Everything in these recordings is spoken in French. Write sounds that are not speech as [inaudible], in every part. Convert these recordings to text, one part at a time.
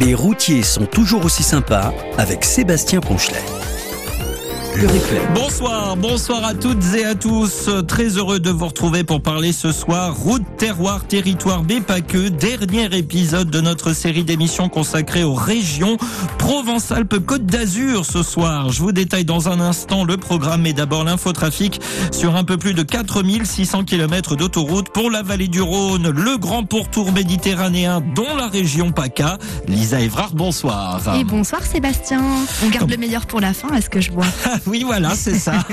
Les routiers sont toujours aussi sympas avec Sébastien Ponchelet. Le replay. Bonsoir, bonsoir à toutes et à tous. Très heureux de vous retrouver pour parler ce soir route, terroir, territoire, mais pas que. Dernier épisode de notre série d'émissions consacrée aux régions Provence-Alpes-Côte d'Azur ce soir. Je vous détaille dans un instant le programme, mais d'abord l'infotrafic sur un peu plus de 4600 km d'autoroute pour la vallée du Rhône, le grand pourtour méditerranéen, dont la région PACA. Lisa Evrard, bonsoir. Et bonsoir Sébastien. On garde le meilleur pour la fin, est-ce que je vois [laughs] Oui, voilà, c'est ça. [laughs]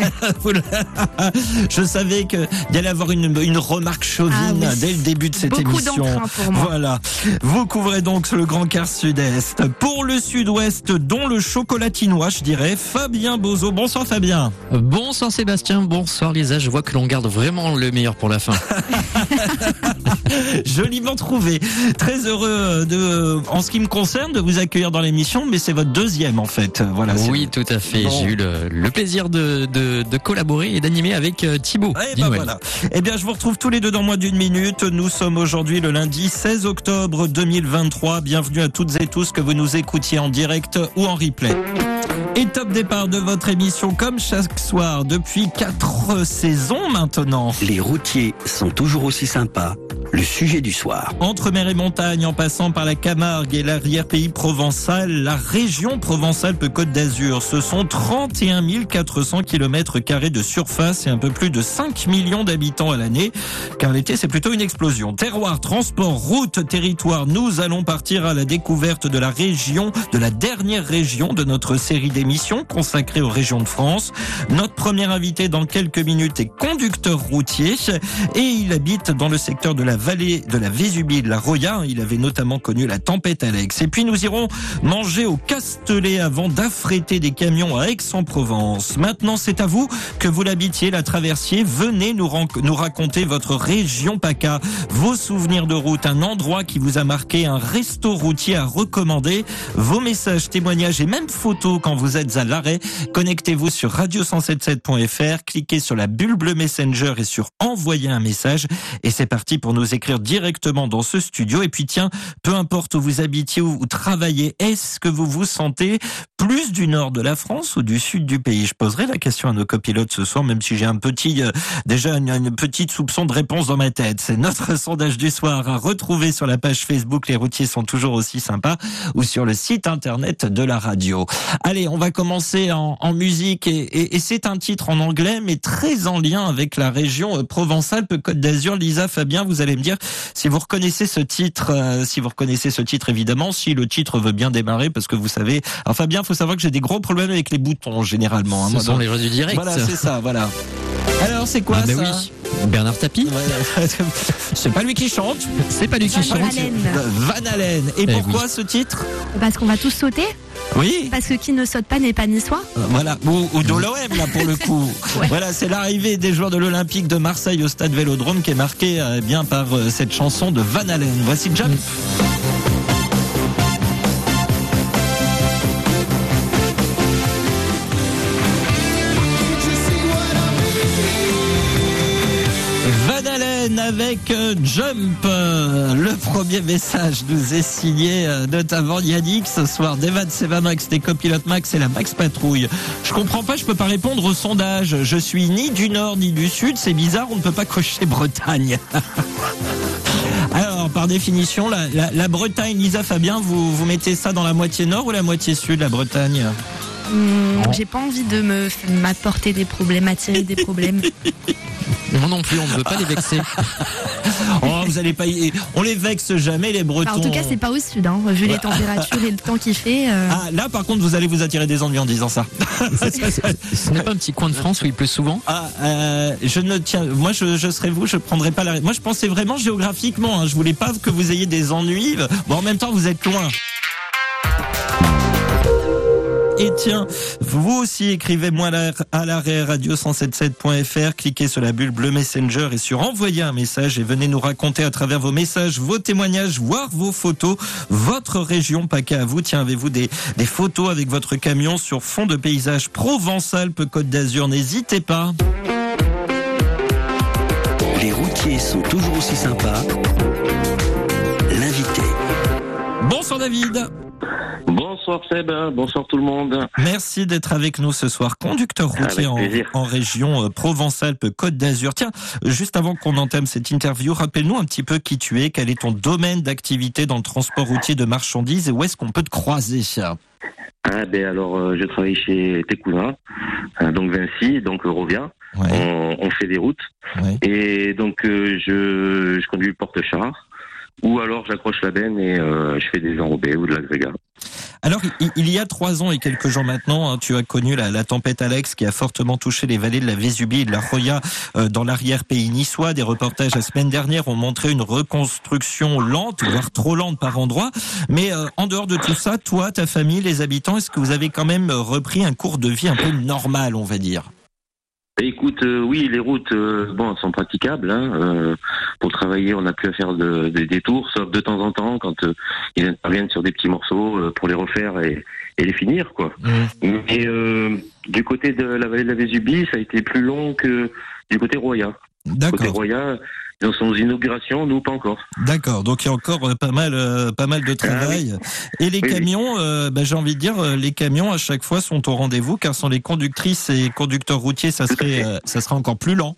[laughs] [laughs] je savais qu'il y allait avoir une, une remarque chauvine Ah oui. dès le début de cette Beaucoup émission. d'entrain pour moi. Voilà. Vous couvrez donc le grand quart sud-est. Pour le sud-ouest, dont le chocolatinois, je dirais, Fabien Bozo. Bonsoir Fabien. Bonsoir Sébastien, bonsoir Lisa. Je vois que l'on garde vraiment le meilleur pour la fin. Joliment trouvé. Très heureux de, en ce qui me concerne, de vous accueillir dans l'émission, mais c'est votre deuxième en fait. Voilà. oui, tout à fait. Bon. J'ai eu le, le plaisir de, de, de collaborer et d'animer avec euh, Thibaut. Eh ben voilà. Eh bien, je vous retrouve tous les deux dans moins d'une minute. Nous sommes aujourd'hui le lundi 16 octobre 2023. Bienvenue à toutes et tous que vous nous écoutiez en direct ou en replay. Et top départ de votre émission comme chaque soir depuis quatre saisons maintenant. Les routiers sont toujours aussi sympas. Le sujet du soir. Entre mer et montagne, en passant par la Camargue et l'arrière-pays provençal, la région Provence-Alpes-Côte d'Azur, ce sont 31 400 km carrés de surface et un peu plus de 5 millions d'habitants à l'année, car l'été c'est plutôt une explosion. Terroir, transport, route, territoire, nous allons partir à la découverte de la région, de la dernière région de notre série d'émissions consacrée aux régions de France. Notre premier invité dans quelques minutes est conducteur routier et il habite dans le secteur de la vallée de la Vésubie de la Roya. Il avait notamment connu la tempête Alex. Et puis nous irons manger au Castellet avant d'affréter des camions à Aix-en-Provence. Maintenant, c'est à vous que vous l'habitiez, la traversier. Venez nous, nous raconter votre région PACA, vos souvenirs de route, un endroit qui vous a marqué, un resto routier à recommander, vos messages, témoignages et même photos quand vous êtes à l'arrêt. Connectez-vous sur radio177.fr, cliquez sur la bulle bleue Messenger et sur envoyer un message. Et c'est parti pour nous écrire directement dans ce studio. Et puis tiens, peu importe où vous habitiez ou travaillez, est-ce que vous vous sentez plus du nord de la France ou du sud du pays? Je poserai la question à nos copilotes ce soir, même si j'ai un petit, euh, déjà une, une petite soupçon de réponse dans ma tête. C'est notre [laughs] sondage du soir à retrouver sur la page Facebook. Les routiers sont toujours aussi sympas ou sur le site internet de la radio. Allez, on va commencer en, en musique et, et- et c'est un titre en anglais mais très en lien avec la région euh, Provence-Alpes-Côte d'Azur. Lisa, Fabien, vous allez me dire si vous reconnaissez ce titre, euh, si vous reconnaissez ce titre évidemment, si le titre veut bien démarrer parce que vous savez, alors Fabien, faut savoir que j'ai des gros problèmes avec les boutons généralement. hein, Ce moi, sont donc- les joies du direct. Voilà, c'est ça, voilà. Alors c'est quoi Ah ben ça oui. Bernard Tapie, Ouais, [laughs] C'est pas lui qui chante, c'est pas lui qui Van chante. Halen. Van Halen. Et Eh pourquoi ce titre Parce qu'on va tous sauter Oui. Parce que qui ne saute pas n'est pas niçois Euh, Voilà, ou, ou de l'OM là pour le coup. [laughs] Ouais. Voilà, c'est l'arrivée des joueurs de l'Olympique de Marseille au stade Vélodrome qui est marquée eh bien par euh, cette chanson de Van Halen. Voici Jump. Avec euh, Jump. Euh, Le premier message nous est signé euh, notamment Yannick ce soir. Devan Sevamax, des copilotes Max et la Max Patrouille. Je comprends pas, je peux pas répondre au sondage. Je suis ni du nord ni du sud. C'est bizarre, on ne peut pas cocher Bretagne. [laughs] Alors, par définition, la Bretagne, Lisa Fabien, vous, vous mettez ça dans la moitié nord ou la moitié sud, la Bretagne? Hum, J'ai pas envie de me m'apporter des problèmes, attirer des problèmes. [laughs] Moi non plus, on ne veut pas les vexer. [laughs] Oh, vous allez pas y... On les vexe jamais, les Bretons. Enfin, en tout cas, c'est pas au sud, hein. vu les températures et le temps qu'il fait. euh, Ah, là, par contre, vous allez vous attirer des ennuis en disant ça. [laughs] Ce n'est pas un petit coin de France où il pleut souvent Ah, euh, je ne tiens. Moi, je, je serais vous, je prendrais pas la. Moi, je pensais vraiment géographiquement. Hein, je voulais pas que vous ayez des ennuis. Bon, en même temps, vous êtes loin. Et tiens, vous aussi écrivez-moi à la- à l'arrêt radio177.fr, cliquez sur la bulle bleue Messenger et sur envoyer un message et venez nous raconter à travers vos messages, vos témoignages, voire vos photos, votre région PACA à vous. Tiens, avez-vous des, des photos avec votre camion sur fond de paysage Provence-Alpes-Côte d'Azur N'hésitez pas. Les routiers sont toujours aussi sympas. L'invité. Bonsoir David. Bonsoir Seb, bonsoir tout le monde. Merci d'être avec nous ce soir, conducteur routier en, en, région euh, Provence-Alpes-Côte d'Azur. Tiens, juste avant qu'on entame cette interview, rappelle-nous un petit peu qui tu es, quel est ton domaine d'activité dans le transport routier de marchandises et où est-ce qu'on peut te croiser? Ah ben alors euh, je travaille chez Tecouna, euh, donc Vinci, donc Rovia. On, on, fait des routes. Et donc je, je conduis le porte-char ou alors j'accroche la benne et euh, je fais des enrobés ou de l'agrégat. Alors, il y a trois ans et quelques jours maintenant, hein, tu as connu la, tempête Alex qui a fortement touché les vallées de la Vésubie et de la Roya euh, dans l'arrière-pays niçois. Des reportages la semaine dernière ont montré une reconstruction lente, voire trop lente par endroits. Mais euh, en dehors de tout ça, toi, ta famille, les habitants, est-ce que vous avez quand même repris un cours de vie un peu normal, on va dire? Écoute, euh, oui, les routes, euh, bon, sont praticables. Hein, euh, pour travailler, on n'a plus à faire de, de, des tours, sauf de temps en temps quand ils interviennent sur des petits morceaux pour les refaire et, et les finir, quoi. Mmh. Mais du côté de la vallée de la Vésubie, ça a été plus long que du côté Roya. D'accord. Côté Roya, dans son inauguration, nous pas encore. D'accord, donc il y a encore euh, pas mal, euh, pas mal de travail. Ah et les camions, euh, bah, j'ai envie de dire, les camions à chaque fois sont au rendez-vous, car sans les conductrices et conducteurs routiers, ça serait, ça serait encore plus lent.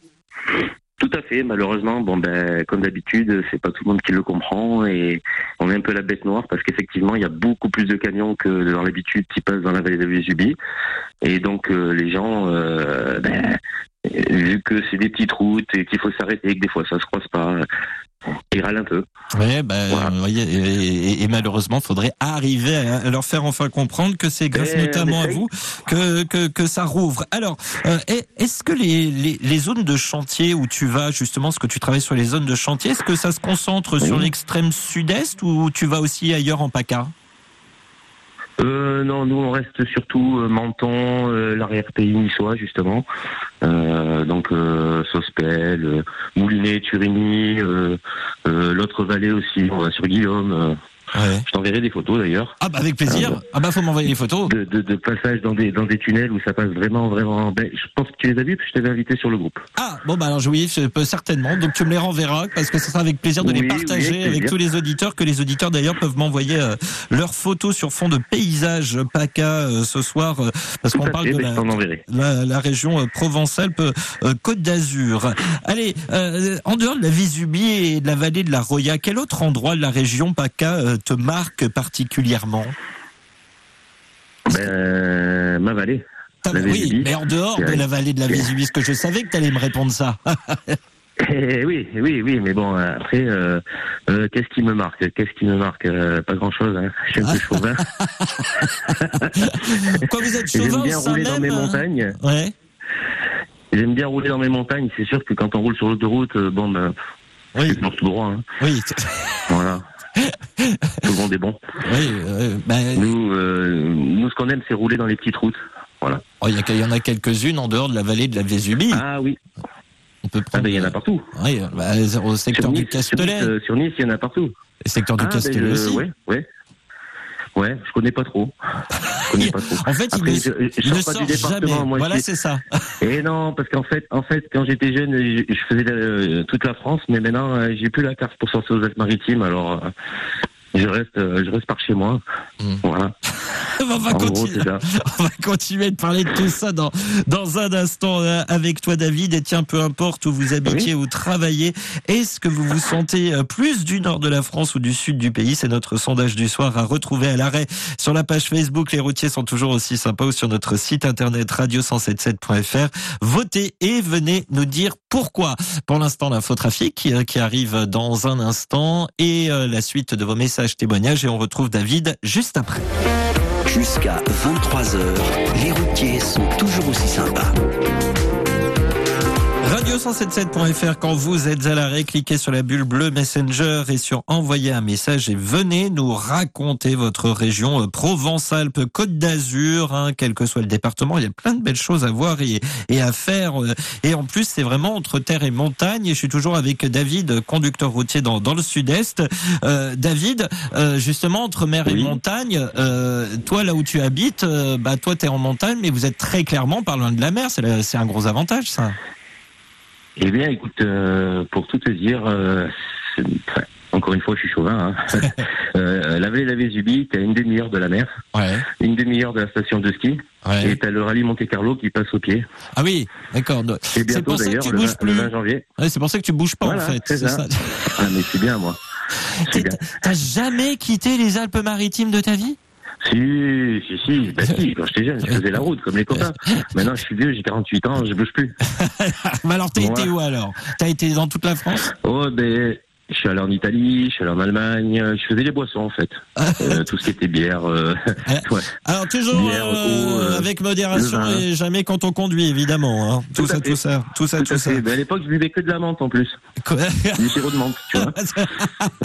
Tout à fait. Malheureusement, bon ben comme d'habitude, c'est pas tout le monde qui le comprend et on est un peu la bête noire parce qu'effectivement, il y a beaucoup plus de camions que dans l'habitude qui passent dans la vallée de Vésubie et donc les gens, ben, vu que c'est des petites routes et qu'il faut s'arrêter et que des fois ça se croise pas, ils râlent un peu. Ouais, ben, voyez, et, et, malheureusement, faudrait arriver à leur faire enfin comprendre que c'est grâce eh, notamment à vous que, que, que, ça rouvre. Alors, euh, est-ce que les, les, les, zones de chantier où tu vas, justement, ce que tu travailles sur les zones de chantier, est-ce que ça se concentre sur l'extrême sud-est ou tu vas aussi ailleurs en PACA? Euh, non, nous on reste surtout euh, Menton, euh, l'arrière-pays niçois justement. Euh, donc euh, Sospel, euh, Moulinet, Turigny, l'autre vallée aussi, on sur Guillaume. Ouais. Je t'enverrai des photos d'ailleurs. Ah bah avec plaisir. Ah, bah faut m'envoyer les photos. De, de, de, passage dans des dans des tunnels où ça passe vraiment vraiment. Ben, je pense que tu les as vus, puis je t'avais invité sur le groupe. Ah bon bah alors oui, je peux certainement. Donc tu me les renverras parce que ce sera avec plaisir de les partager avec, tous les auditeurs. Que les auditeurs d'ailleurs peuvent m'envoyer euh, leurs photos sur fond de paysage PACA euh, ce soir euh, parce qu'on parle de ben, la, la, la, région Provence-Alpes-Côte d'Azur. Allez, en dehors de la Vésubie et de la vallée de la Roya, quel autre endroit de la région PACA te marque particulièrement ben, Ma vallée. oui, mais en dehors de la vallée de la Vésubie, que je savais que tu allais me répondre ça. [laughs] Eh oui, oui, oui, mais bon, après, euh, euh, qu'est-ce qui me marque? Qu'est-ce qui me marque? Euh, Pas grand-chose, hein. je suis un peu [laughs] chauvin. [laughs] Quoi, vous êtes chauvin J'aime bien rouler dans mes montagnes. Ouais. J'aime bien rouler dans mes montagnes. C'est sûr que quand on roule sur l'autoroute, bon, ben, oui. c'est tout droit. Hein. Oui. Voilà. Tout le monde est bon. Oui, euh, ben, nous, euh, nous, ce qu'on aime, c'est rouler dans les petites routes. Voilà. Oh, il y, y, en a quelques-unes en dehors de la vallée de la Vésubie. Ah oui. On peut prendre. Ah ben, il y en a partout. Oui, bah, au secteur nice, du Castellet. Sur, sur Nice, il y en a partout. Le secteur du ah, Castellet ben, aussi. Ouais, ouais. Ouais, je connais pas trop. Je connais pas trop. [laughs] en fait, Après, il ne, je, je il ne sort pas du jamais. Moi, voilà, c'est ça. [laughs] Et non, parce qu'en fait, en fait, quand j'étais jeune, je, je faisais euh, toute la France, mais maintenant, euh, j'ai plus la carte pour sortir aux Alpes-Maritimes, alors euh, je reste, euh, je reste par chez moi. Mm. Voilà. [laughs] on, va gros, continuer, [laughs] on va continuer de parler de tout ça dans, dans un instant euh, avec toi, David. Et tiens, peu importe où vous habitiez ou travaillez, est-ce que vous vous sentez euh, plus du nord de la France ou du sud du pays? C'est notre sondage du soir à retrouver à l'arrêt sur la page Facebook. Les routiers sont toujours aussi sympas ou sur notre site internet radio177.fr. Votez et venez nous dire pourquoi. Pour l'instant, l'infotrafic qui, qui arrive dans un instant et la suite de vos messages témoignages. Et on retrouve David juste après. Jusqu'à 23h, les routiers sont toujours aussi sympas. Radio177.fr quand vous êtes à l'arrêt, cliquez sur la bulle bleue Messenger et sur envoyer un message et venez nous raconter votre région euh, Provence-Alpes, Côte d'Azur, hein, quel que soit le département, il y a plein de belles choses à voir et, et à faire. euh, Et en plus, c'est vraiment entre terre et montagne. Et je suis toujours avec David, conducteur routier dans, dans le sud-est. Euh, David, euh, justement, entre mer et Oui. montagne, euh, toi là où tu habites, euh, bah toi t'es en montagne, mais vous êtes très clairement pas loin de la mer. C'est un gros avantage, ça. Eh bien, écoute, euh, pour tout te dire, euh, enfin, encore une fois, je suis chauvin. Hein. [laughs] euh, la vallée de la Vésubie, t'as une demi-heure de la mer, Ouais. une demi-heure de la station de ski, ouais. et t'as le rallye Monte Carlo qui passe au pied. Ah oui, d'accord. Et C'est bientôt ça d'ailleurs, le, bouges 20 le plus. 20 janvier. Ouais, c'est pour ça que tu bouges pas Voilà, en fait. c'est ça. Ah, mais c'est bien, moi. T'as jamais quitté les Alpes-Maritimes de ta vie? Si, si, si, bah si, quand j'étais jeune, je faisais la route comme les copains. Maintenant, je suis vieux, j'ai 48 ans, je bouge plus. [laughs] Mais alors, t'as Ouais. été où alors? T'as été dans toute la France? Oh, ben, je suis allé en Italie, je suis allé en Allemagne, je faisais les boissons, en fait. [laughs] Euh, tout ce qui était bière, euh, [laughs] ouais. Alors toujours Bière, euh, eau, euh, avec modération et jamais quand on conduit évidemment. Hein. Tout, Tout ça, tout ça, tout ça, Tout ça. Ben, à l'époque, je buvais que de la menthe, en plus. Quoi? Du sirop de menthe, tu vois.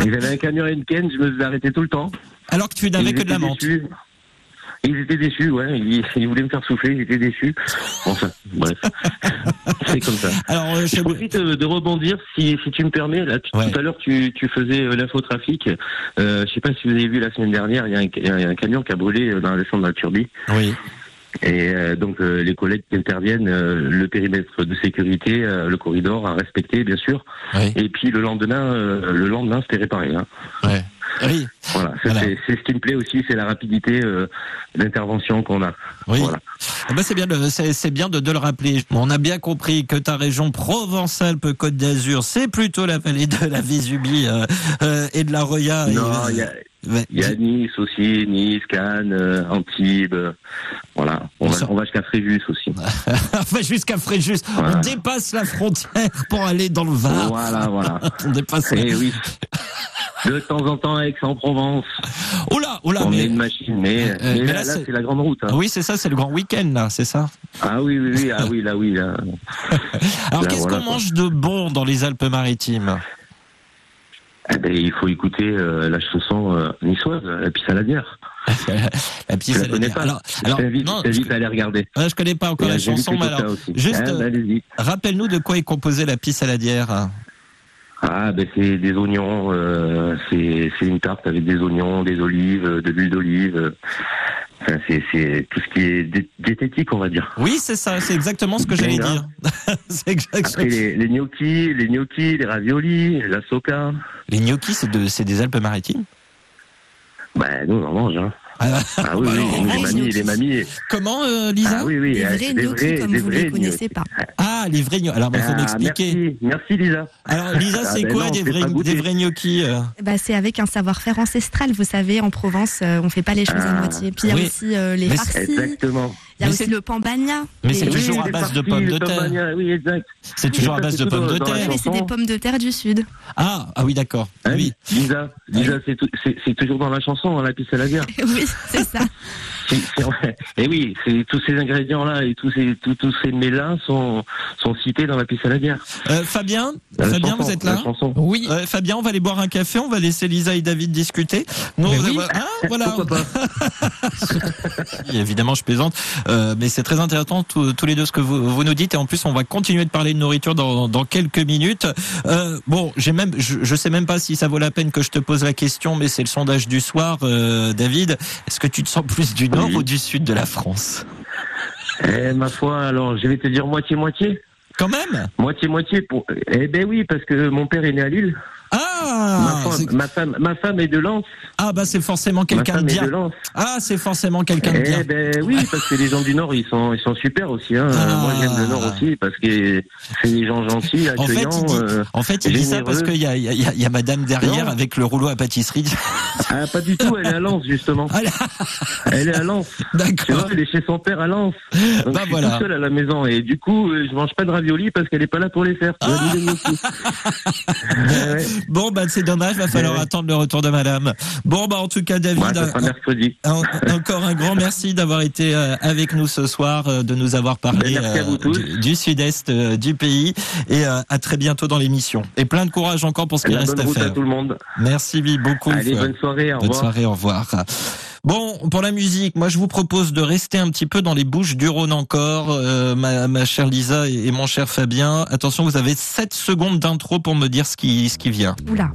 Et J'avais un camion Henken, je me faisais arrêter tout le temps. Alors que tu n'avais que de la menthe. déçus. Ils étaient déçus, ouais. Ils, ils voulaient me faire souffler, ils étaient déçus. Enfin, bref. [laughs] C'est comme ça. Alors euh, Je profite euh, de rebondir, si, si tu me permets. Là, tu- Ouais. Tout à l'heure, tu, tu faisais euh, l'infotrafic. Euh, je sais pas si vous avez vu la semaine dernière, il y, a un, il y a un camion qui a brûlé dans la descente de la Turbie. oui. Et donc, les collègues qui interviennent, le périmètre de sécurité, le corridor à respecter, bien sûr. Oui. Et puis, le lendemain, le lendemain, c'était réparé. Hein. Ouais. Oui. Voilà, c'est ce qui me plaît aussi, c'est la rapidité euh, d'intervention qu'on a. Oui. Voilà. Eh ben, c'est bien, de, c'est, bien de, de le rappeler. On a bien compris que ta région Provence-Alpes-Côte d'Azur, c'est plutôt la vallée de la Vésubie euh, euh, et de la Roya. Non, Et, il y a, ouais. il y a Nice aussi, Nice, Cannes, euh, Antibes, euh, voilà. On va, on va jusqu'à Fréjus aussi. [laughs] enfin, jusqu'à Fréjus. Voilà. On dépasse la frontière pour aller dans le Var. Voilà, voilà. [laughs] On dépasse. la- Et oui, de temps en temps, Aix-en-Provence, Oh là, oh là, on mais- est une machine, mais, Euh, mais mais là, c'est- la grande route. hein. Oui, c'est ça, c'est le grand week-end là, c'est ça. Ah oui, oui, oui, ah [laughs] oui, là, oui, là. Alors, qu'est-ce voilà, qu'on mange de bon dans les Alpes-Maritimes? Eh ben, il faut écouter euh, la chanson euh, niçoise, la pisse à la. [laughs] La petisse Je la à la pas. Alors, Je alors t'invite non, je je, à aller regarder. ouais, je connais pas encore Et la j'invite chanson, mais alors, juste, Ah, euh, bah, allez-y. rappelle-nous de quoi est composée la pisse à la bière. Ah, ben c'est des oignons, euh, c'est c'est une tarte avec des oignons, des olives, de l'huile d'olive. Enfin, c'est c'est tout ce qui est diététique, on va dire. Oui, c'est ça, c'est exactement ce que j'allais dire. [laughs] c'est exact- Après les, les gnocchis, les gnocchis, les raviolis, la soca. Les gnocchis, c'est de, c'est des Alpes-Maritimes? Ben nous on en mange. Hein. Ah, Ah oui, Bah, oui, nous, les mamies, les mamies. Comment, euh, Lisa Ah oui, oui, Des euh, vrais gnocchis comme des vous les connaissez pas. Ah, les vrais gnocchis. Alors, il faut Ah, m'expliquer. Merci, merci Lisa. Alors, Lisa, Ah, c'est ben quoi non, des, vrais, des vrais gnocchis euh Bah, c'est avec un savoir-faire ancestral, vous savez, en Provence, euh, on fait pas les choses à Ah. moitié. Puis il y a Oui. aussi euh, les farcis, Exactement. Il y a Mais aussi c'est- le pambagna. Mais c'est toujours à base de pommes de terre. tomagnards, Oui, exact. C'est toujours à base de pommes de terre. mais c'est des pommes de terre du sud. Ah, ah oui, d'accord. Hein, oui. Lisa, Lisa, c'est toujours dans la chanson, hein, la pisse à la bière. [laughs] oui, c'est ça. Et oui, tous ces ingrédients-là et tous ces tous, tous ces mets-là sont sont cités dans la pisse à la bière. Euh, Fabien, La Fabien, chanson, vous êtes là. Oui. Euh, Fabien, on va aller boire un café, on va laisser Lisa et David discuter. Nous, Mais on va- oui. hein, voilà. Pourquoi pas [laughs] [laughs] Oui, Évidemment, je plaisante, Euh, mais c'est très intéressant tous tous les deux ce que vous, vous nous dites. Et en plus, on va continuer de parler de nourriture dans, dans quelques minutes. Euh, bon, j'ai même, je, je sais même pas si ça vaut la peine que je te pose la question, mais c'est le sondage du soir, euh, David. Est-ce que tu te sens plus du nord Oui. ou du sud de la France? Eh ma foi, alors je vais te dire moitié moitié, Quand même? moitié moitié pour. Eh ben oui, parce que mon père est né à Lille. Ah, ma, femme, ma femme, ma femme est de Lens. ah bah c'est forcément quelqu'un de bien. de. Ah, c'est forcément quelqu'un de bien. Eh ben oui, parce que les gens du Nord, ils sont, ils sont super aussi. Hein. Ah. Moi, j'aime le Nord aussi parce que c'est des gens gentils, En fait, accueillants. il dit, euh, en fait, il dit ça généreux. parce qu'il y a, il y, a, il y a madame derrière Non. avec le rouleau à pâtisserie. Ah, pas du tout. Elle est à Lens justement. Ah, Elle est à Lens. Tu D'accord. vois, elle est chez son père à Lens. Donc, Bah je suis voilà. tout seul à la maison et du coup, euh, je mange pas de raviolis parce qu'elle est pas là pour les faire. Ah. [laughs] Bon, bah c'est dommage, va falloir Ouais. attendre le retour de madame. Bon, bah en tout cas, David, Ouais, ça sera un- mercredi. un- encore un grand merci d'avoir été euh, avec nous ce soir, euh, de nous avoir parlé Ben, à euh, du, du sud-est euh, du pays. Et euh, à très bientôt dans l'émission. Et plein de courage encore pour ce qu'il reste bonne à route à faire. tout le monde. Merci beaucoup. Allez, bonne soirée. Au Bonne revoir. soirée, au revoir. Bon, pour la musique, moi je vous propose de rester un petit peu dans les Bouches du Rhône encore, euh, ma, ma, chère Lisa et, mon cher Fabien. Attention, vous avez 7 secondes d'intro pour me dire ce qui, ce qui vient. Oula.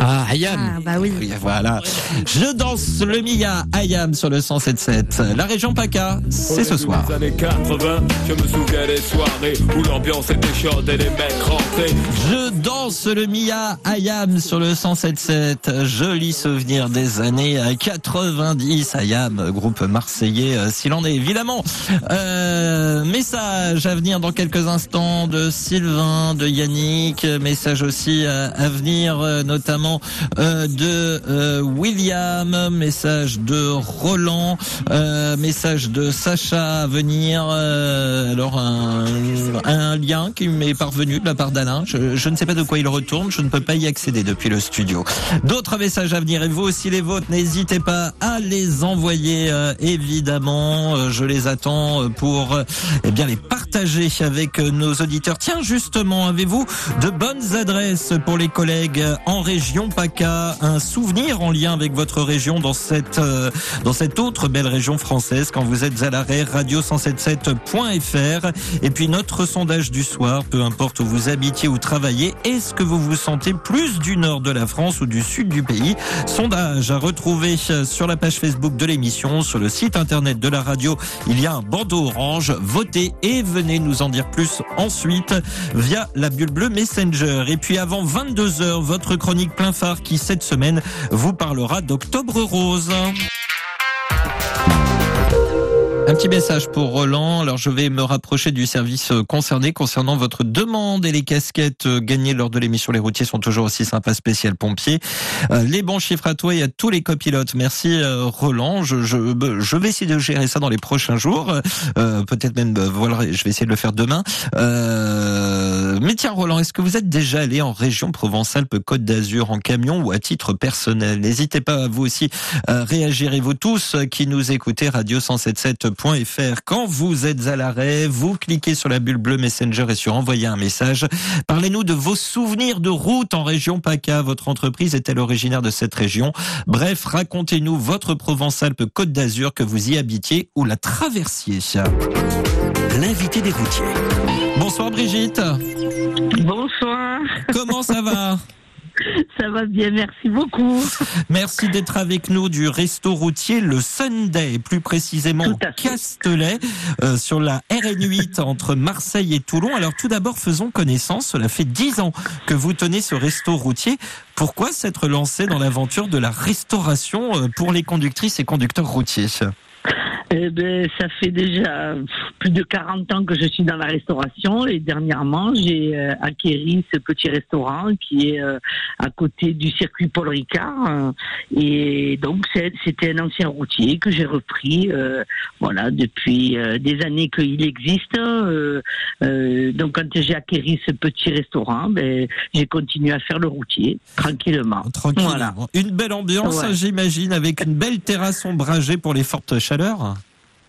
Ah, Ayam. Ah, bah oui. Voilà. Je danse le Mia Ayam sur le 107.7. La région PACA, c'est ce soir. Les années 80, je me souviens des soirées où l'ambiance était chaude et les mecs rentraient. Je danse le Mia Ayam sur le 107.7. Joli souvenir des années 90. Ayam, groupe marseillais, euh, s'il en est évidemment. Euh, message à venir dans quelques instants de Sylvain, de Yannick. Message aussi à, à venir euh, notamment euh, de euh, William. Message de Roland. euh, message de Sacha à venir. euh, alors un, un lien qui m'est parvenu de la part d'Alain. Je, je ne sais pas de quoi il retourne. Je ne peux pas y accéder depuis le studio. D'autres messages à venir et vous aussi les vôtres. N'hésitez pas à les envoyer euh, évidemment. Euh, je les attends euh, pour eh bien les partager avec nos auditeurs. Tiens justement, avez-vous de bonnes adresses pour les collègues en région PACA? Un souvenir en lien avec votre région dans cette dans cette autre belle région française quand vous êtes à l'arrêt radio177.fr et puis notre sondage du soir, peu importe où vous habitiez ou travaillez, est-ce que vous vous sentez plus du nord de la France ou du sud du pays? Sondage à retrouver euh, sur la page Facebook de l'émission, sur le site internet de la radio. Il y a un bandeau orange. Votez et venez nous en dire plus ensuite via la bulle bleue Messenger. Et puis avant 22h, votre chronique plein phare qui cette semaine vous parlera d'Octobre Rose. Un petit message pour Roland. Alors, je vais me rapprocher du service concerné concernant votre demande et les casquettes gagnées lors de l'émission Les routiers sont toujours aussi sympas, spécial pompier. Euh, Les bons chiffres à toi et à tous les copilotes. Merci euh, Roland. Je, je, je vais essayer de gérer ça dans les prochains jours. Euh, Peut-être même, euh, voilà, je vais essayer de le faire demain. Mais tiens, Roland, est-ce que vous êtes déjà allé en région Provence-Alpes-Côte d'Azur en camion ou à titre personnel? N'hésitez pas à vous aussi réagir et vous tous qui nous écoutez radio 177.fr quand vous êtes à l'arrêt, vous cliquez sur la bulle bleue Messenger et sur envoyer un message. Parlez-nous de vos souvenirs de route en région PACA. Votre entreprise est-elle originaire de cette région? Bref, racontez-nous votre Provence-Alpes-Côte d'Azur que vous y habitiez ou la traversiez. L'invité des routiers. Bonsoir Brigitte. Bonsoir, Comment ça va? [laughs] ça va bien, merci beaucoup. [laughs] Merci d'être avec nous du resto routier Le Sunday, plus précisément au. Castelet, euh, sur la RN8 [laughs] entre Marseille et Toulon. Alors tout d'abord, faisons connaissance. Cela fait dix ans que vous tenez ce resto routier. Pourquoi s'être lancé dans l'aventure de la restauration euh, pour les conductrices et conducteurs routiers? Eh ben, ça fait déjà plus de 40 ans que je suis dans la restauration et dernièrement, j'ai euh, acquéri ce petit restaurant qui est euh, à côté du circuit Paul Ricard. euh, et donc, c'est- c'était un ancien routier que j'ai repris euh, voilà, depuis euh, des années qu'il existe. euh, euh, donc, quand j'ai acquéri ce petit restaurant, ben, j'ai continué à faire le routier tranquillement. Tranquille. Voilà. Une belle ambiance, Ouais. j'imagine, avec une belle terrasse ombragée pour les fortes chaleurs.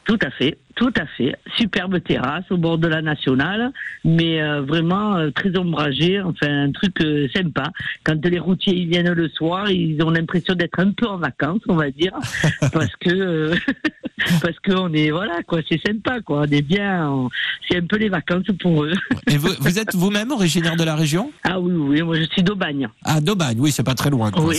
Tout à fait, tout à fait. Superbe terrasse au bord de la nationale, mais euh, vraiment euh, très ombragée, enfin un truc euh, sympa. Quand les routiers ils viennent le soir, ils ont l'impression d'être un peu en vacances, on va dire, [laughs] parce que euh, [laughs] [laughs] parce que on est voilà quoi, c'est sympa quoi, on est bien, on- c'est un peu les vacances pour eux. Et vous, vous êtes vous-même originaire de la région? Ah oui oui, moi je suis d'Aubagne. Ah, d'Aubagne, oui, c'est pas très loin. quoi. Oui.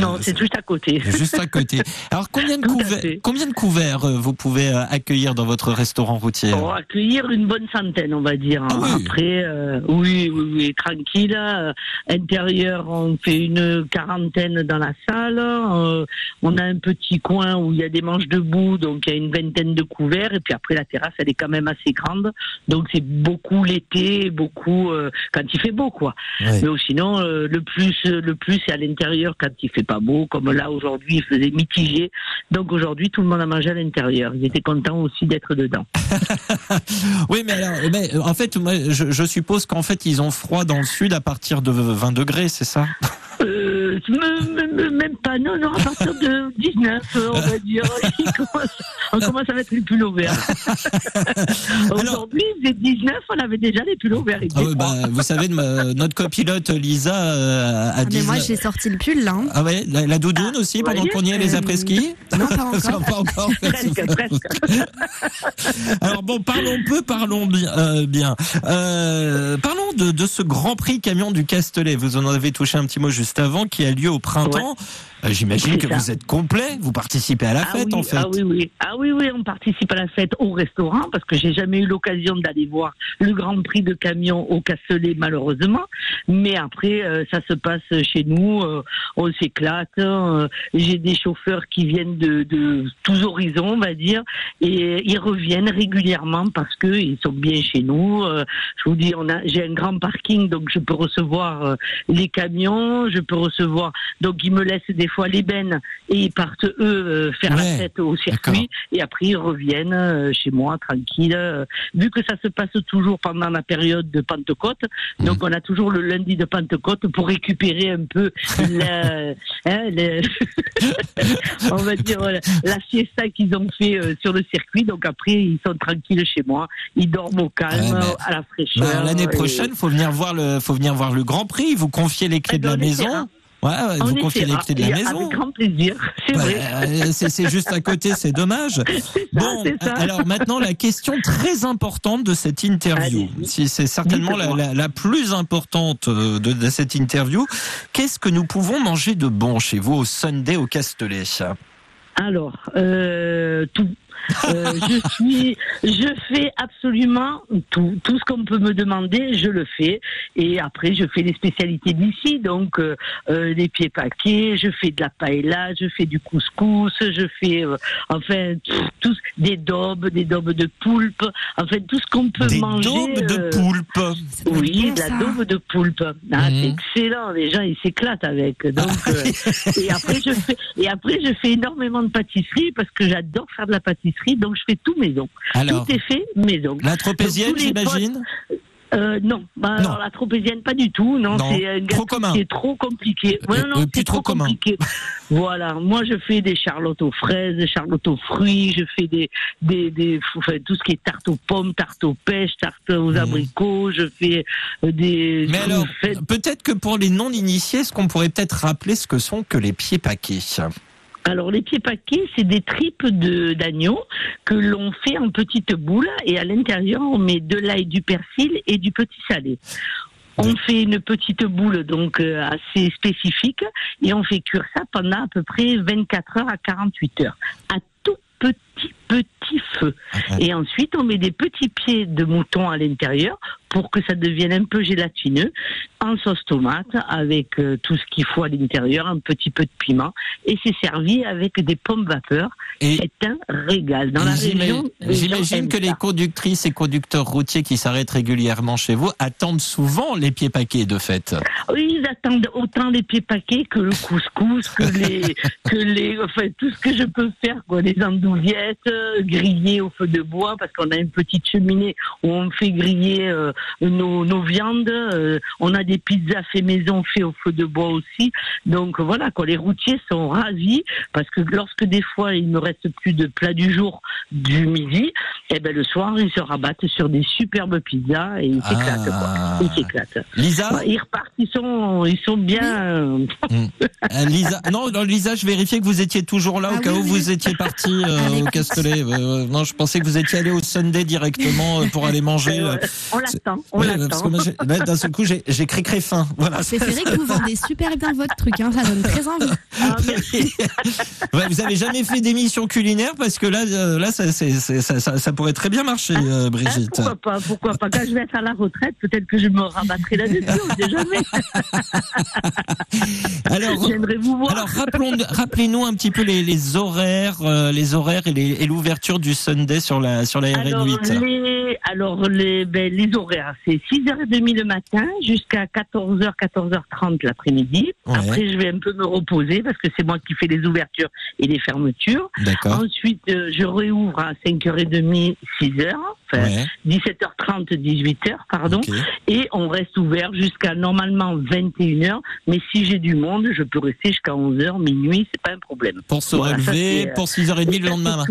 Non, c'est juste à côté. [laughs] juste à côté. Alors, combien de combien de couverts euh, vous pouvez euh, accueillir dans votre restaurant routier? Pour accueillir une bonne centaine, on va dire. Ah oui. Après, euh, oui, oui, oui, tranquille. Euh, intérieur, on fait une quarantaine dans la salle. Euh, on a un petit coin où il y a des manches debout, donc il y a une vingtaine de couverts. Et puis après, la terrasse, elle est quand même assez grande. Donc c'est beaucoup l'été, beaucoup euh, quand il fait beau, quoi. Mais sinon, euh, le plus, le plus, c'est à l'intérieur quand il fait pas beau. Comme là aujourd'hui, il faisait mitigé. Donc aujourd'hui, tout le monde a mangé à l'intérieur. Ils étaient contents aussi d'être dedans. [laughs] Oui, mais alors, mais, euh, en fait, moi, je, je suppose qu'en fait, ils ont froid dans le sud à partir de 20 degrés, c'est ça? Euh, me- me- me- même pas, non, non, à partir de 19, euh, on va dire. [laughs] Commence- on commence à mettre les pulls verts. [laughs] Aujourd'hui, faisait 19, on avait déjà les pulls verts. Il Ah ouais, bah, vous savez, notre copilote Lisa euh, a Ah, mais moi, 19 j'ai sorti le pull, là. hein. Ah ouais, la, la doudoune aussi vous pendant qu'on y est les après-ski Non, pas Ça, [laughs] encore. pas encore. Presque, presque. Alors bon, parlons peu, parlons bien. euh, bien. Euh, parlons de, de ce Grand Prix camion du Castellet. Vous en avez touché un petit mot juste avant, qui a lieu au printemps. J'imagine C'est que ça. vous êtes complet. Vous participez à la Ah fête oui, en fait. Ah oui, oui. Ah oui, oui, on participe à la fête au restaurant parce que j'ai jamais eu l'occasion d'aller voir le Grand Prix de camion au Castellet, malheureusement. Mais après, euh, ça se passe chez nous, euh, on s'éclate. euh, j'ai des chauffeurs qui viennent de, de tous horizons, on va dire, et ils reviennent régulièrement parce que ils sont bien chez nous. Euh, je vous dis, on a, j'ai un grand parking, donc je peux recevoir euh, les camions, je peux recevoir. Donc ils me laissent des fois les bennes et ils partent eux euh, faire Ouais, la fête au circuit et après ils reviennent euh, chez moi tranquille. Euh, Vu que ça se passe toujours pendant la période de Pentecôte, Mhm. donc on a toujours le lundi de Pentecôte pour récupérer un peu [laughs] la, hein, [laughs] on va dire la siesta qu'ils ont fait sur le circuit. Donc après ils sont tranquilles chez moi, ils dorment au calme, à la fraîcheur. Bah, L'année et- prochaine, faut venir voir le, faut venir voir le Grand Prix. Vous confiez les clés Eh de la ben, on maison. Ouais, On vous confiez les clés de la Et maison. Avec grand plaisir, c'est Ouais, vrai. euh, c'est c'est juste à côté, c'est dommage. [laughs] Bon, alors maintenant la question très importante de cette interview, si c'est certainement la, Dites-moi. la- la plus importante euh, de, de cette interview, qu'est-ce que nous pouvons manger de bon chez vous au Sunday au Castellet? Alors, euh, tout. Euh, je suis, je fais absolument tout, tout ce qu'on peut me demander, je le fais. Et après, je fais les spécialités d'ici, donc euh, euh, les pieds paquets, je fais de la paella, je fais du couscous, je fais, euh, enfin, tous des daubes, des daubes de poulpe, enfin tout ce qu'on peut Des manger. daubes de poulpe. Oui, de la daube de poulpe. Ah, Mhm. c'est excellent. Les gens, ils s'éclatent avec. Donc, euh, et après, je fais, et après, je fais énormément de pâtisserie parce que j'adore faire de la pâtisserie. Donc, je fais tout maison. Alors, Tout est fait maison. la les j'imagine Euh, non, bah, Non. alors la tropézienne, pas du tout. Non, Non. c'est un Trop commun. trop compliqué. Ouais, Euh, non, euh, c'est plus trop trop, commun. compliqué. [laughs] voilà, moi je fais des charlottes aux fraises, des charlottes aux fruits, je fais des, des, des enfin, tout ce qui est tarte aux pommes, tarte aux pêches, tarte aux Mhm. abricots, je fais euh, des. Mais alors, fais- peut-être que pour les non-initiés, est-ce qu'on pourrait peut-être rappeler ce que sont que les pieds paquets? Alors les pieds paquets, c'est des tripes de d'agneau que l'on fait en petites boules et à l'intérieur on met de l'ail, du persil et du petit salé. On fait une petite boule donc euh, assez spécifique et on fait cuire ça pendant à peu près 24 heures à 48 heures à tout petit petit feu. Et ensuite on met des petits pieds de mouton à l'intérieur pour que ça devienne un peu gélatineux en sauce tomate avec euh, tout ce qu'il faut à l'intérieur, un petit peu de piment et c'est servi avec des pommes vapeur. C'est un régal. Dans la région, j'imagine que les conductrices et conducteurs routiers qui s'arrêtent régulièrement chez vous attendent souvent les pieds paquets de fait. Oui, ils attendent autant les pieds paquets que le couscous, que les, [laughs] que les, enfin tout ce que je peux faire, quoi, les andouillettes euh, grillées au feu de bois, parce qu'on a une petite cheminée où on fait griller euh, nos, nos viandes. euh, on a des pizzas fait maison, fait au feu de bois aussi. Donc voilà, quoi, les routiers sont ravis parce que lorsque des fois il ne reste plus de plat du jour du midi, et ben le soir ils se rabattent sur des superbes pizzas et ils s'éclatent, Ah. quoi. Ils s'éclatent. Lisa, Ouais, Ils repartent, ils sont, ils sont bien. [laughs] Euh, Lisa, non, non, Lisa, je vérifiais que vous étiez toujours là Ah au cas oui, où oui. vous étiez parti [laughs] euh, au [laughs] Euh, non, je pensais que vous étiez allé au Sunday directement euh, pour aller manger. euh, on l'attend, on ouais, l'attend. d'un seul coup, j'ai cricré faim. Voilà. C'est vrai que vous vendez super bien votre truc, hein, ça donne très envie. Ah, merci. [laughs] Ouais, vous avez jamais fait d'émission culinaire parce que là, euh, là, ça, c'est- c'est- ça, ça, ça pourrait très bien marcher, euh, Hein, Brigitte. pourquoi pas, pourquoi pas. Quand je vais être à la retraite, peut-être que je me rabattrai là-dessus, on sait jamais. [laughs] Alors, J'aimerais vous voir. alors rappelons, rappelez-nous un petit peu les, les horaires, euh, les horaires et les- et l'ouverture du Sunday sur la sur la Alors RN8. les, alors les, ben, les horaires. c'est 6h30 le matin jusqu'à 14h, 14h30 l'après-midi. Ouais. Après, je vais un peu me reposer parce que c'est moi qui fais les ouvertures et les fermetures. D'accord. Ensuite, euh, je réouvre à 5h30, 6h, enfin Ouais. 17h30, 18h, pardon. ok. Et on reste ouvert jusqu'à normalement 21h. Mais si j'ai du monde, je peux rester jusqu'à 11h, minuit, c'est pas un problème. Pour se Voilà, ça, relever c'est, euh, pour 6h30 le [laughs] Ça, lendemain.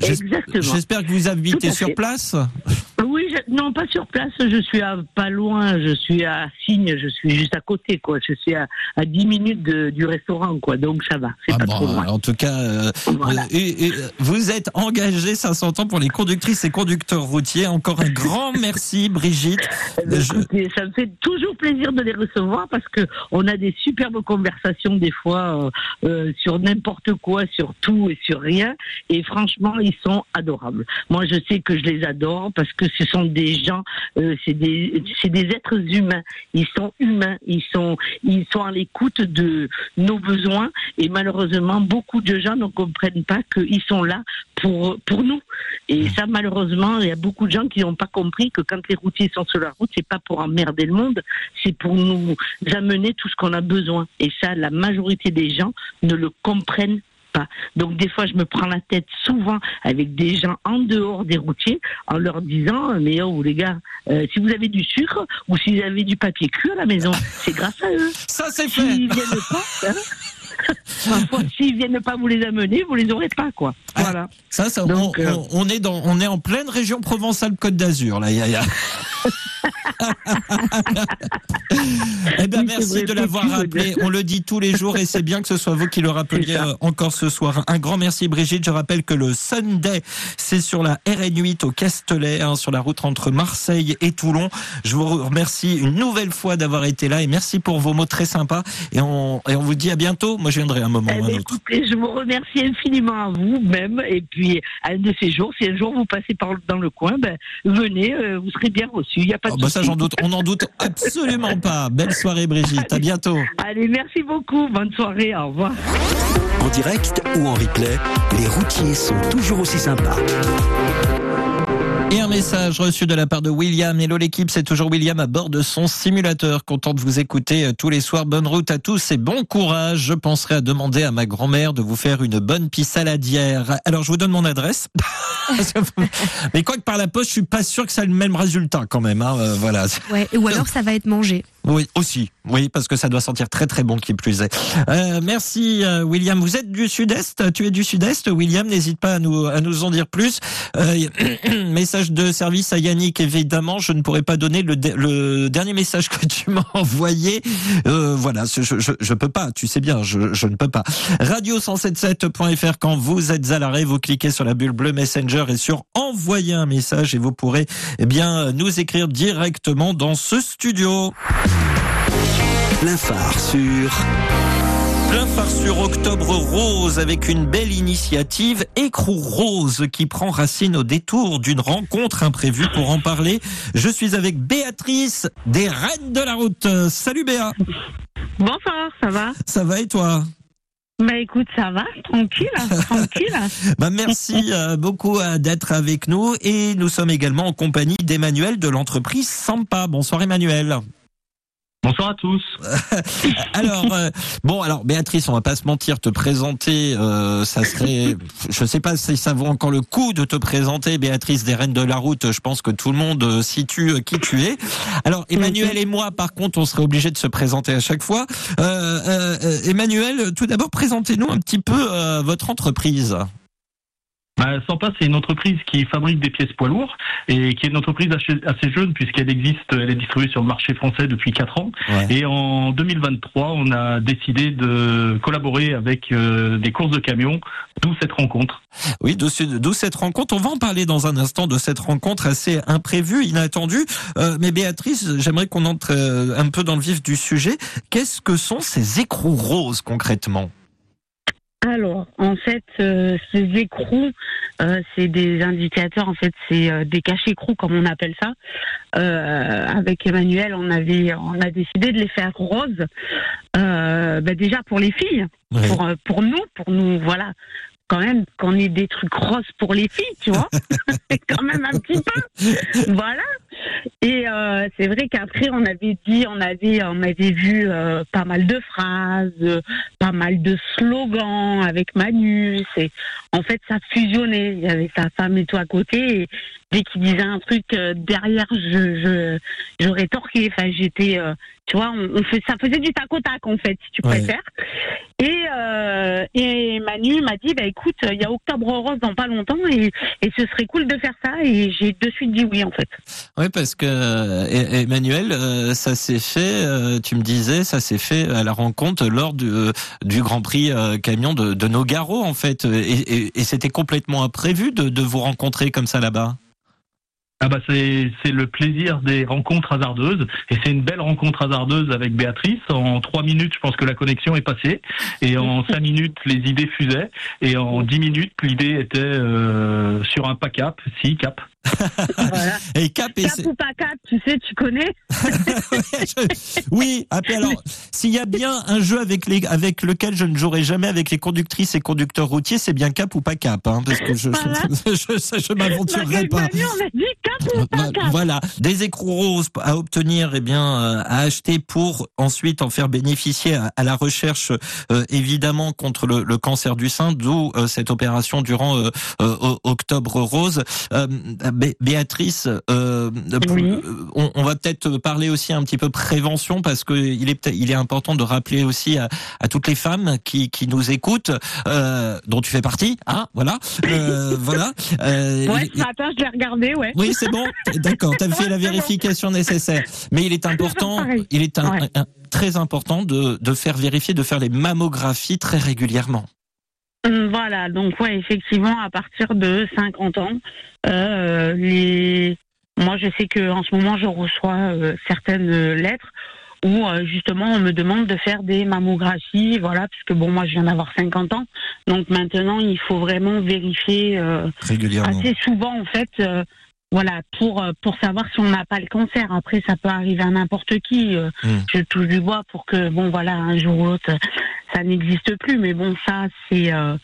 J'espère que vous habitez sur place. Oui, je- non, pas sur place. Je suis à pas loin. Je suis à Signe. Je suis juste à côté, quoi. Je suis à, à 10 minutes de- du restaurant, quoi. Donc ça va. C'est Ah pas bon, trop loin. en tout cas, euh, Voilà. et- et, vous êtes engagé, ça s'entend pour les conductrices et conducteurs routiers. Encore un grand [laughs] merci, Brigitte. Ben, Je- écoutez, ça me fait toujours plaisir de les recevoir parce que on a des superbes conversations des fois euh, euh, sur n'importe quoi, sur tout et sur rien. Et franchement, ils sont adorables. Moi, je sais que je les adore parce que ce sont des gens, euh, c'est des, des êtres humains. Ils sont humains. Ils sont, ils sont à l'écoute de nos besoins. Et malheureusement, beaucoup de gens ne comprennent pas qu'ils sont là pour pour nous. Et ça, malheureusement, il y a beaucoup de gens qui n'ont pas compris que quand les routiers sont sur la route, c'est pas pour emmerder le monde, c'est pour nous amener tout ce qu'on a besoin. Et ça, la majorité des gens ne le comprennent pas. Donc des fois, je me prends la tête souvent avec des gens en dehors des routiers en leur disant mais oh les gars, euh, si vous avez du sucre ou si vous avez du papier cru à la maison, c'est grâce à eux. Ça, c'est fait. S'ils viennent pas, hein, [laughs] parfois, s'ils viennent pas vous les amener, vous les aurez pas quoi. Ah. Voilà. Ça, ça, Donc, on, euh, on- est dans, on est en pleine région Provençale-Côte d'Azur, là. y a- y a- eh Oui, c'est merci de l'avoir rappelé. On le dit tous les jours et c'est bien que ce soit vous qui le rappeliez euh, encore ce soir. Un grand merci, Brigitte. Je rappelle que le Sunday, c'est sur la RN8 au Castellet, hein, sur la route entre Marseille et Toulon. Je vous remercie une nouvelle fois d'avoir été là et merci pour vos mots très sympas. Et on, et on vous dit à bientôt. Moi, je viendrai un moment Eh ou un ben, autre. écoutez, je vous remercie infiniment à vous même. Et puis, à un de ces jours, si un jour vous passez par dans le coin, ben, venez, euh, vous serez bien reçus. Il n'y a pas de Oh, bah ça, j'en doute. On n'en doute [laughs] absolument pas. Belle soirée, Brigitte. À bientôt. Allez, merci beaucoup. Bonne soirée. Au revoir. En direct ou en replay, les routiers sont toujours aussi sympas. Et un message reçu de la part de William. Hello l'équipe, c'est toujours William à bord de son simulateur. Content de vous écouter euh, tous les soirs. Bonne route à tous et bon courage. Je penserai à demander à ma grand-mère de vous faire une bonne pisse saladière. Alors je vous donne mon adresse. [laughs] Mais quoi que par la poste, je suis pas sûr que ça ait le même résultat quand même. Hein. Euh, voilà. Ouais, ou alors ça va être mangé. Oui, aussi. Oui, parce que ça doit sentir très très bon qui plus est. Euh, merci euh, William. Vous êtes du sud-est? Tu es du sud-est William, n'hésite pas à nous, à nous en dire plus. [clears throat] Message de service à Yannick, évidemment. Je ne pourrais pas donner le, de- dernier message que tu m'as [laughs] envoyé. Euh, voilà, je, je, peux pas, tu sais bien, je, je ne peux pas. Radio177.fr, quand vous êtes à l'arrêt, vous cliquez sur la bulle bleue Messenger et sur envoyer un message et vous pourrez eh bien nous écrire directement dans ce studio. Plein phare sur Plein phare sur Octobre Rose avec une belle initiative Écrou Rose qui prend racine au détour d'une rencontre imprévue. Pour en parler, je suis avec Béatrice des Reines de la Route. Salut Béa, Bonsoir, ça va? Ça va et toi? Bah écoute, ça va, tranquille, tranquille. [laughs] bah Merci euh, beaucoup euh, d'être avec nous et nous sommes également en compagnie d'Emmanuel de l'entreprise Sampa. Bonsoir Emmanuel. Bonsoir à tous. [laughs] Alors euh, bon alors Béatrice on va pas se mentir te présenter euh, ça serait je sais pas si ça vaut encore le coup de te présenter Béatrice des Reines de la Route. Je pense que tout le monde euh, situe euh, qui tu es. Alors Emmanuel et moi par contre on serait obligé de se présenter à chaque fois. Euh, euh, euh, Emmanuel tout d'abord présentez-nous un petit peu euh, votre entreprise Bah, Sampa, c'est une entreprise qui fabrique des pièces poids lourds et qui est une entreprise assez, jeune puisqu'elle existe, elle est distribuée sur le marché français depuis 4 ans. Ouais. Et en 2023, on a décidé de collaborer avec euh, des courses de camions, d'où cette rencontre. Oui, d'où cette rencontre. On va en parler dans un instant de cette rencontre assez imprévue, inattendue. Euh, mais Béatrice, j'aimerais qu'on entre euh, un peu dans le vif du sujet. Qu'est-ce que sont ces écrous roses concrètement? Alors, en fait, euh, ces écrous, euh, c'est des indicateurs, en fait, c'est euh, des cachets-écrous, comme on appelle ça. Euh, avec Emmanuel, on avait, on a décidé de les faire roses. Euh, bah, déjà pour les filles, Ouais. pour, pour nous, pour nous, voilà. Quand même, qu'on ait des trucs roses pour les filles, tu vois. [laughs] C'est quand même un petit peu. Voilà. Et euh, c'est vrai qu'après, on avait dit, on avait, on avait vu euh, pas mal de phrases, euh, pas mal de slogans avec Manu. C'est, en fait, ça fusionnait. Il y avait sa femme et toi à côté. Et dès qu'il disait un truc euh, derrière, je, je, j'aurais torqué. Enfin, j'étais, euh, tu vois, on, on fait, ça faisait du tac au tac en fait, si tu Ouais. préfères. Et, euh, et Manu m'a dit, bah écoute, il y a Octobre Rose dans pas longtemps et, et ce serait cool de faire ça. Et j'ai de suite dit oui en fait. Oui, parce que Emmanuel, ça s'est fait. tu me disais, ça s'est fait à la rencontre lors du, du Grand Prix camion de, de Nogaro, en fait, et, et- et c'était complètement imprévu de, de vous rencontrer comme ça là-bas? Ah bah c'est c'est le plaisir des rencontres hasardeuses et c'est une belle rencontre hasardeuse avec Béatrice. En trois minutes, je pense que la connexion est passée et en [laughs] cinq minutes, les idées fusaient et en dix minutes, l'idée était euh, sur un pas cap, si cap. Voilà. Et Cap, et Cap ou pas cap, tu sais, tu connais. [laughs] Oui. après, alors, s'il y a bien un jeu avec les, avec lequel je ne jouerai jamais avec les conductrices et conducteurs routiers, c'est bien Cap ou pas Cap, hein, parce que je, Voilà. [laughs] je, je, m'aventurerai pas. Manu, on a dit cap ou pas cap. Voilà, des écrous roses à obtenir, eh bien, euh, à acheter pour ensuite en faire bénéficier à, à la recherche, euh, évidemment, contre le, le cancer du sein, d'où euh, cette opération durant euh, Octobre Rose. Euh, Bé- Béatrice, euh, Oui. euh, on, on va peut-être parler aussi un petit peu prévention parce que il est il est important de rappeler aussi à, à toutes les femmes qui, qui nous écoutent, euh, dont tu fais partie, hein, voilà, euh, voilà. [laughs] Euh, Ouais, ce matin, je l'ai regardé, ouais. oui, c'est bon. [laughs] D'accord, tu as fait la vérification nécessaire. Mais il est important, il est un- Ouais. un- très important de, de faire vérifier, de faire les mammographies très régulièrement. Hum, Voilà, donc ouais, effectivement, à partir de 50 ans, euh, les... moi je sais que en ce moment je reçois euh, certaines euh, lettres où euh, justement on me demande de faire des mammographies, voilà, parce que bon moi je viens d'avoir 50 ans, donc maintenant il faut vraiment vérifier euh, Régulièrement. assez souvent en fait. Voilà, pour euh, pour savoir si on n'a pas le cancer. Après, ça peut arriver à n'importe qui. euh, Mm. Je touche du bois pour que, bon, voilà, un jour ou l'autre, ça n'existe plus. Mais bon, ça, c'est. euh,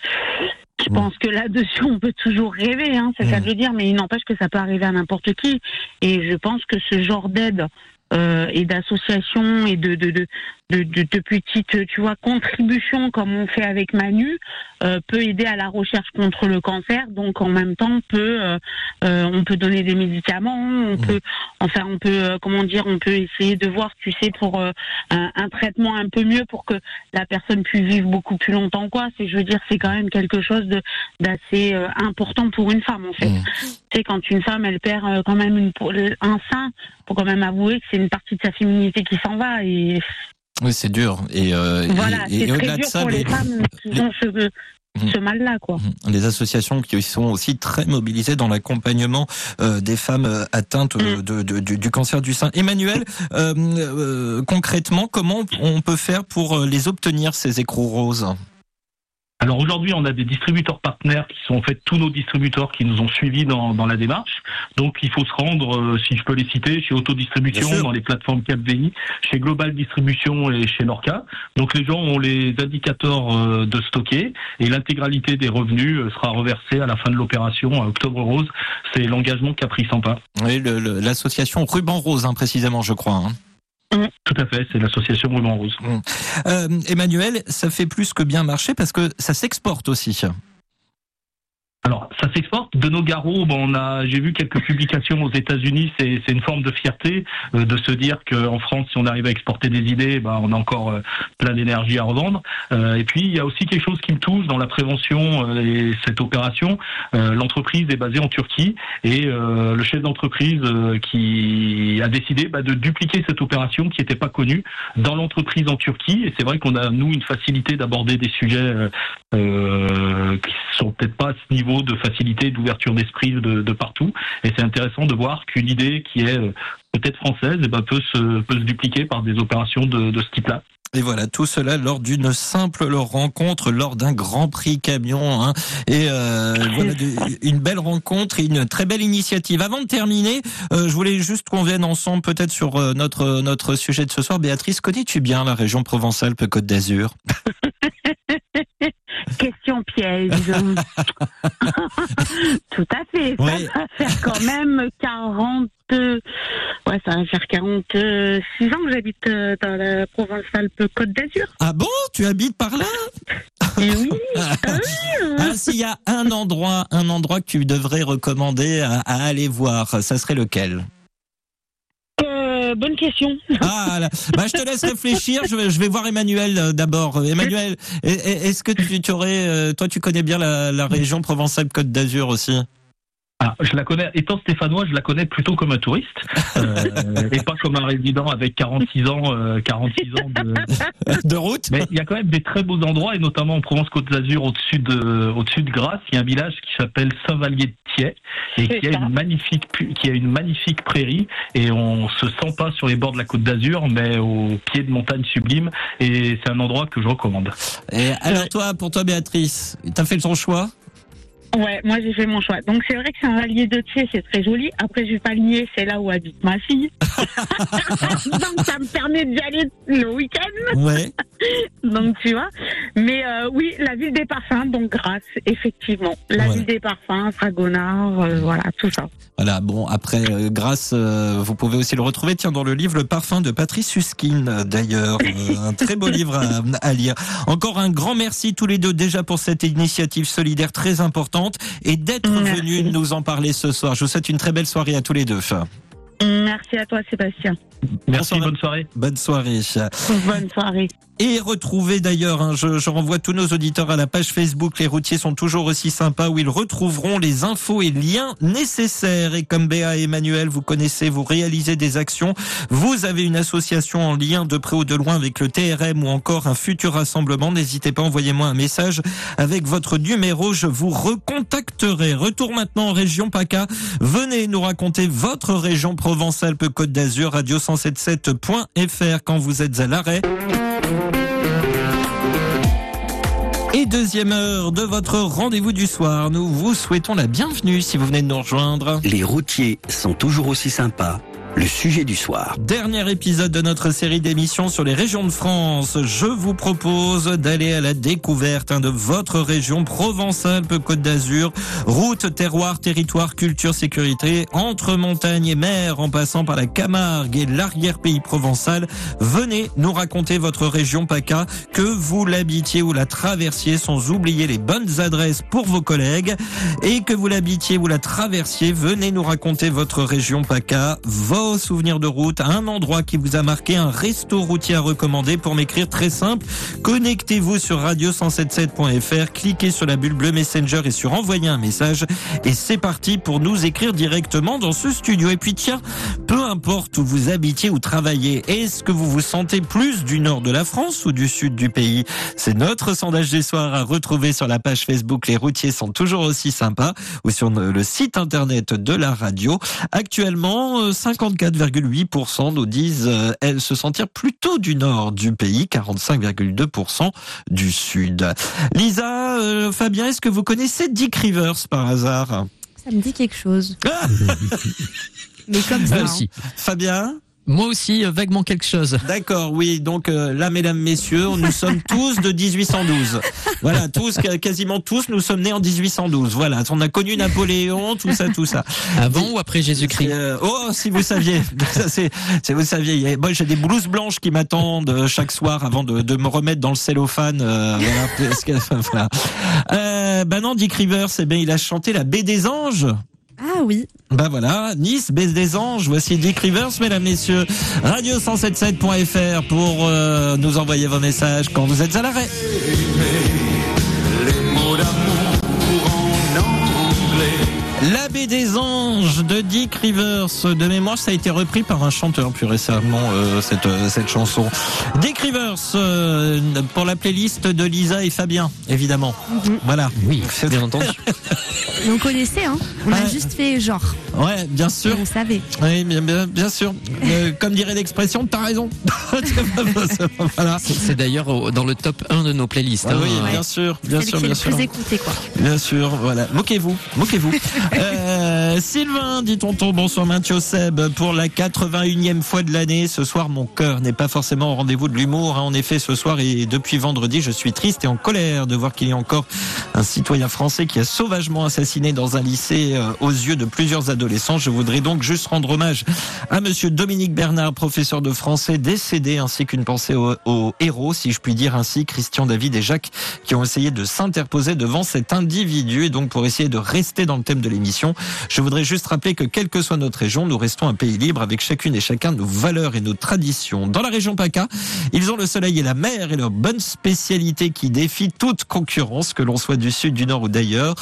je Mm. pense que là-dessus, on peut toujours rêver, hein, c'est ça Mm. de le dire, mais il n'empêche que ça peut arriver à n'importe qui. Et je pense que ce genre d'aide euh, et d'associations et de de, de, de, de, de petites, tu vois, contributions comme on fait avec Manu, euh, peut aider à la recherche contre le cancer. Donc en même temps, peut euh, euh, on peut donner des médicaments, on Mhm. peut, enfin on peut, euh, comment dire, on peut essayer de voir, tu sais, pour euh, un, un traitement un peu mieux pour que la personne puisse vivre beaucoup plus longtemps, quoi. C'est, je veux dire, c'est quand même quelque chose de d'assez euh, important pour une femme, en fait. Mhm. Tu sais, quand une femme, elle perd euh, quand même une, un sein, faut quand même avouer que c'est une partie de sa féminité qui s'en va et Oui, c'est dur. Et, euh, voilà, et, et au-delà de ça, pour les, les, femmes qui ont ce, ce mal-là, quoi. les associations qui sont aussi très mobilisées dans l'accompagnement euh, des femmes euh, atteintes euh, Mm. de, de- du, du cancer du sein. Emmanuel, concrètement, comment on peut faire pour les obtenir, ces écrous roses? Alors aujourd'hui, on a des distributeurs partenaires qui sont en fait tous nos distributeurs qui nous ont suivis dans, dans la démarche. Donc il faut se rendre, euh, si je peux les citer, chez Autodistribution, dans les plateformes CapVI, chez Global Distribution et chez Norca. Donc les gens ont les indicateurs euh, de stocker et l'intégralité des revenus euh, sera reversée à la fin de l'opération à Octobre Rose. C'est l'engagement qu'a pris Sampa. Oui, l'association Ruban Rose, hein, précisément, je crois. hein. Tout à fait, c'est l'association Ruban Rose. Euh, Emmanuel, ça fait plus que bien marcher parce que ça s'exporte aussi. Alors, ça s'exporte. De nos garrots, bon, on a, j'ai vu quelques publications aux États-Unis. C'est, une forme de fierté euh, de se dire qu'en France, si on arrive à exporter des idées, ben, on a encore euh, plein d'énergie à revendre. Euh, et puis, il y a aussi quelque chose qui me touche dans la prévention euh, et cette opération. L'entreprise est basée en Turquie et le chef d'entreprise qui a décidé bah, de dupliquer cette opération qui n'était pas connue dans l'entreprise en Turquie. Et c'est vrai qu'on a nous une facilité d'aborder des sujets qui sont peut-être pas à ce niveau de facilité d'ouverture d'esprit de, de partout. Et c'est intéressant de voir qu'une idée qui est euh, peut-être française eh ben, peut, se, peut se dupliquer par des opérations de, de ce type-là. Et voilà, tout cela lors d'une simple rencontre, lors d'un Grand Prix camion. Hein. Et euh, [laughs] voilà, une belle rencontre et une très belle initiative. Avant de terminer, euh, je voulais juste qu'on vienne ensemble peut-être sur euh, notre notre sujet de ce soir. Béatrice, connais-tu bien la région Provence-Alpes-Côte d'Azur? [laughs] Question piège. [laughs] Tout à fait. Ça Oui. va faire quand même 40 euh, ouais, ça va faire 46 ans que j'habite euh, dans la Provence-Alpes-Côte d'Azur. Ah bon? Tu habites par là? Et [laughs] oui, Ah, s'il y a un endroit, un endroit que tu devrais recommander à, à aller voir, ça serait lequel? Euh, bonne question. Ah, là. bah, je te laisse réfléchir. Je vais, je vais voir Emmanuel euh, d'abord. Emmanuel, est- est- est-ce que tu, tu aurais, euh, toi, tu connais bien la, la région Provence-Alpes-Côte d'Azur aussi? Ah, je la connais, étant stéphanois, je la connais plutôt comme un touriste euh, [laughs] et pas comme un résident avec 46 ans, euh, 46 ans de. [laughs] de route. Mais il y a quand même des très beaux endroits et notamment en Provence-Côte d'Azur, au-dessus de, au-dessus de Grasse, il y a un village qui s'appelle Saint-Vallier de Thiais et qui a une magnifique, qui a une magnifique prairie et on se sent pas sur les bords de la Côte d'Azur, mais au pied de montagnes sublimes et c'est un endroit que je recommande. Et alors toi, pour toi, Béatrice, t'as fait ton choix? Ouais, moi j'ai fait mon choix. Donc c'est vrai que c'est un valier de Thiers, c'est très joli. Après, je vais pas nier, c'est là où habite ma fille. [laughs] [laughs] Donc ça me permet d'y aller le week-end. Ouais. [laughs] Donc tu vois. Mais euh, oui, la ville des parfums, donc Grasse, effectivement. La Ouais. ville des parfums, Fragonard, euh, voilà, tout ça. Voilà, bon, après, euh, grâce, euh, vous pouvez aussi le retrouver, tiens, dans le livre Le parfum de Patrice Suskin, d'ailleurs. Euh, un très beau livre à, à lire. Encore un grand merci tous les deux déjà pour cette initiative solidaire très importante et d'être venus nous en parler ce soir. Je vous souhaite une très belle soirée à tous les deux. Merci à toi, Sébastien. Merci, bonne soirée. Bonne soirée. Bonne soirée. Et retrouvez d'ailleurs, hein, je, je renvoie tous nos auditeurs à la page Facebook Les routiers sont toujours aussi sympas où ils retrouveront les infos et liens nécessaires. Et comme Béa et Emmanuel, vous connaissez, vous réalisez des actions, vous avez une association en lien de près ou de loin avec le TRM ou encore un futur rassemblement, n'hésitez pas, envoyez-moi un message avec votre numéro, je vous recontacterai. Retour maintenant en région PACA. Venez nous raconter votre région Provence-Alpes-Côte d'Azur, radio177.fr quand vous êtes à l'arrêt. Et deuxième heure de votre rendez-vous du soir, nous vous souhaitons la bienvenue si vous venez de nous rejoindre. Les routiers sont toujours aussi sympas. Le sujet du soir. Dernier épisode de notre série d'émissions sur les régions de France. Je vous propose d'aller à la découverte hein, de votre région Provence-Alpes-Côte d'Azur. Route, terroir, territoire, culture, sécurité, entre montagne et mer, en passant par la Camargue et l'arrière-pays provençal. Venez nous raconter votre région PACA, que vous l'habitiez ou la traversiez, sans oublier les bonnes adresses pour vos collègues. Et que vous l'habitiez ou la traversiez, venez nous raconter votre région PACA, vos souvenirs de route, un endroit qui vous a marqué, un resto routier à recommander pour m'écrire très simple. Connectez-vous sur radio177.fr, cliquez sur la bulle bleue Messenger et sur envoyer un message. Et c'est parti pour nous écrire directement dans ce studio. Et puis tiens, peu importe où vous habitiez ou travaillez, est-ce que vous vous sentez plus du nord de la France ou du sud du pays? C'est notre sondage des soirs à retrouver sur la page Facebook. Les routiers sont toujours aussi sympas ou sur le site internet de la radio. Actuellement, euh, 50 44,8% nous disent euh, elles se sentir plutôt du nord du pays, 45,2% du sud. Lisa, euh, Fabien, est-ce que vous connaissez Dick Rivers par hasard? Ça me dit quelque chose. Ah [laughs] Mais comme ça. Hein. Fabien? Moi aussi, euh, vaguement quelque chose. D'accord, oui. Donc euh, là, mesdames, messieurs, nous [laughs] sommes tous de 1812. Voilà, tous, ca- quasiment tous, nous sommes nés en 1812. Voilà, on a connu Napoléon, tout ça, tout ça. Avant ou après Jésus-Christ Euh, oh, si vous saviez, [laughs] ça c'est, si vous saviez. Moi, j'ai des blouses blanches qui m'attendent euh, chaque soir avant de, de me remettre dans le cellophane. euh, voilà, [laughs] voilà. Euh, bah non, Dick Rivers, eh bien, il a chanté la baie des anges. Ah oui. Bah voilà, Nice, baisse des anges, voici Dick Rivers, mesdames, messieurs. Radio177.fr pour euh, nous envoyer vos messages quand vous êtes à l'arrêt. La baie des anges de Dick Rivers. De mémoire, ça a été repris par un chanteur plus récemment, euh, cette, euh, cette chanson. Dick Rivers, euh, pour la playlist de Lisa et Fabien, évidemment. Voilà. Oui, bien entendu. [laughs] On connaissait, hein? On a juste fait genre. Ouais, bien sûr. Vous savez. Oui, bien, bien, bien sûr. Euh, comme dirait l'expression, t'as raison. [laughs] voilà. C'est d'ailleurs dans le top 1 de nos playlists. Ah hein. oui, Ouais. bien sûr, bien sûr, bien le sûr. plus écouté, quoi. Bien sûr, voilà. Moquez-vous, moquez-vous. [laughs] Euh, Sylvain, dit tonton, bonsoir Mathieu Seb. Pour la 81e fois de l'année, ce soir, mon cœur n'est pas forcément au rendez-vous de l'humour. hein. En effet, ce soir et depuis vendredi, je suis triste et en colère de voir qu'il y a encore un citoyen français qui a sauvagement assassiné dans un lycée euh, aux yeux de plusieurs adolescents. Je voudrais donc juste rendre hommage à monsieur Dominique Bernard, professeur de français décédé, ainsi qu'une pensée aux, aux héros, si je puis dire ainsi, Christian, David et Jacques, qui ont essayé de s'interposer devant cet individu. Et donc, pour essayer de rester dans le thème de l'émission, je voudrais juste rappeler que quelle que soit notre région, nous restons un pays libre avec chacune et chacun nos valeurs et nos traditions. Dans la région PACA, ils ont le soleil et la mer et leur bonne spécialité qui défie toute concurrence, que l'on soit du sud, du nord ou d'ailleurs.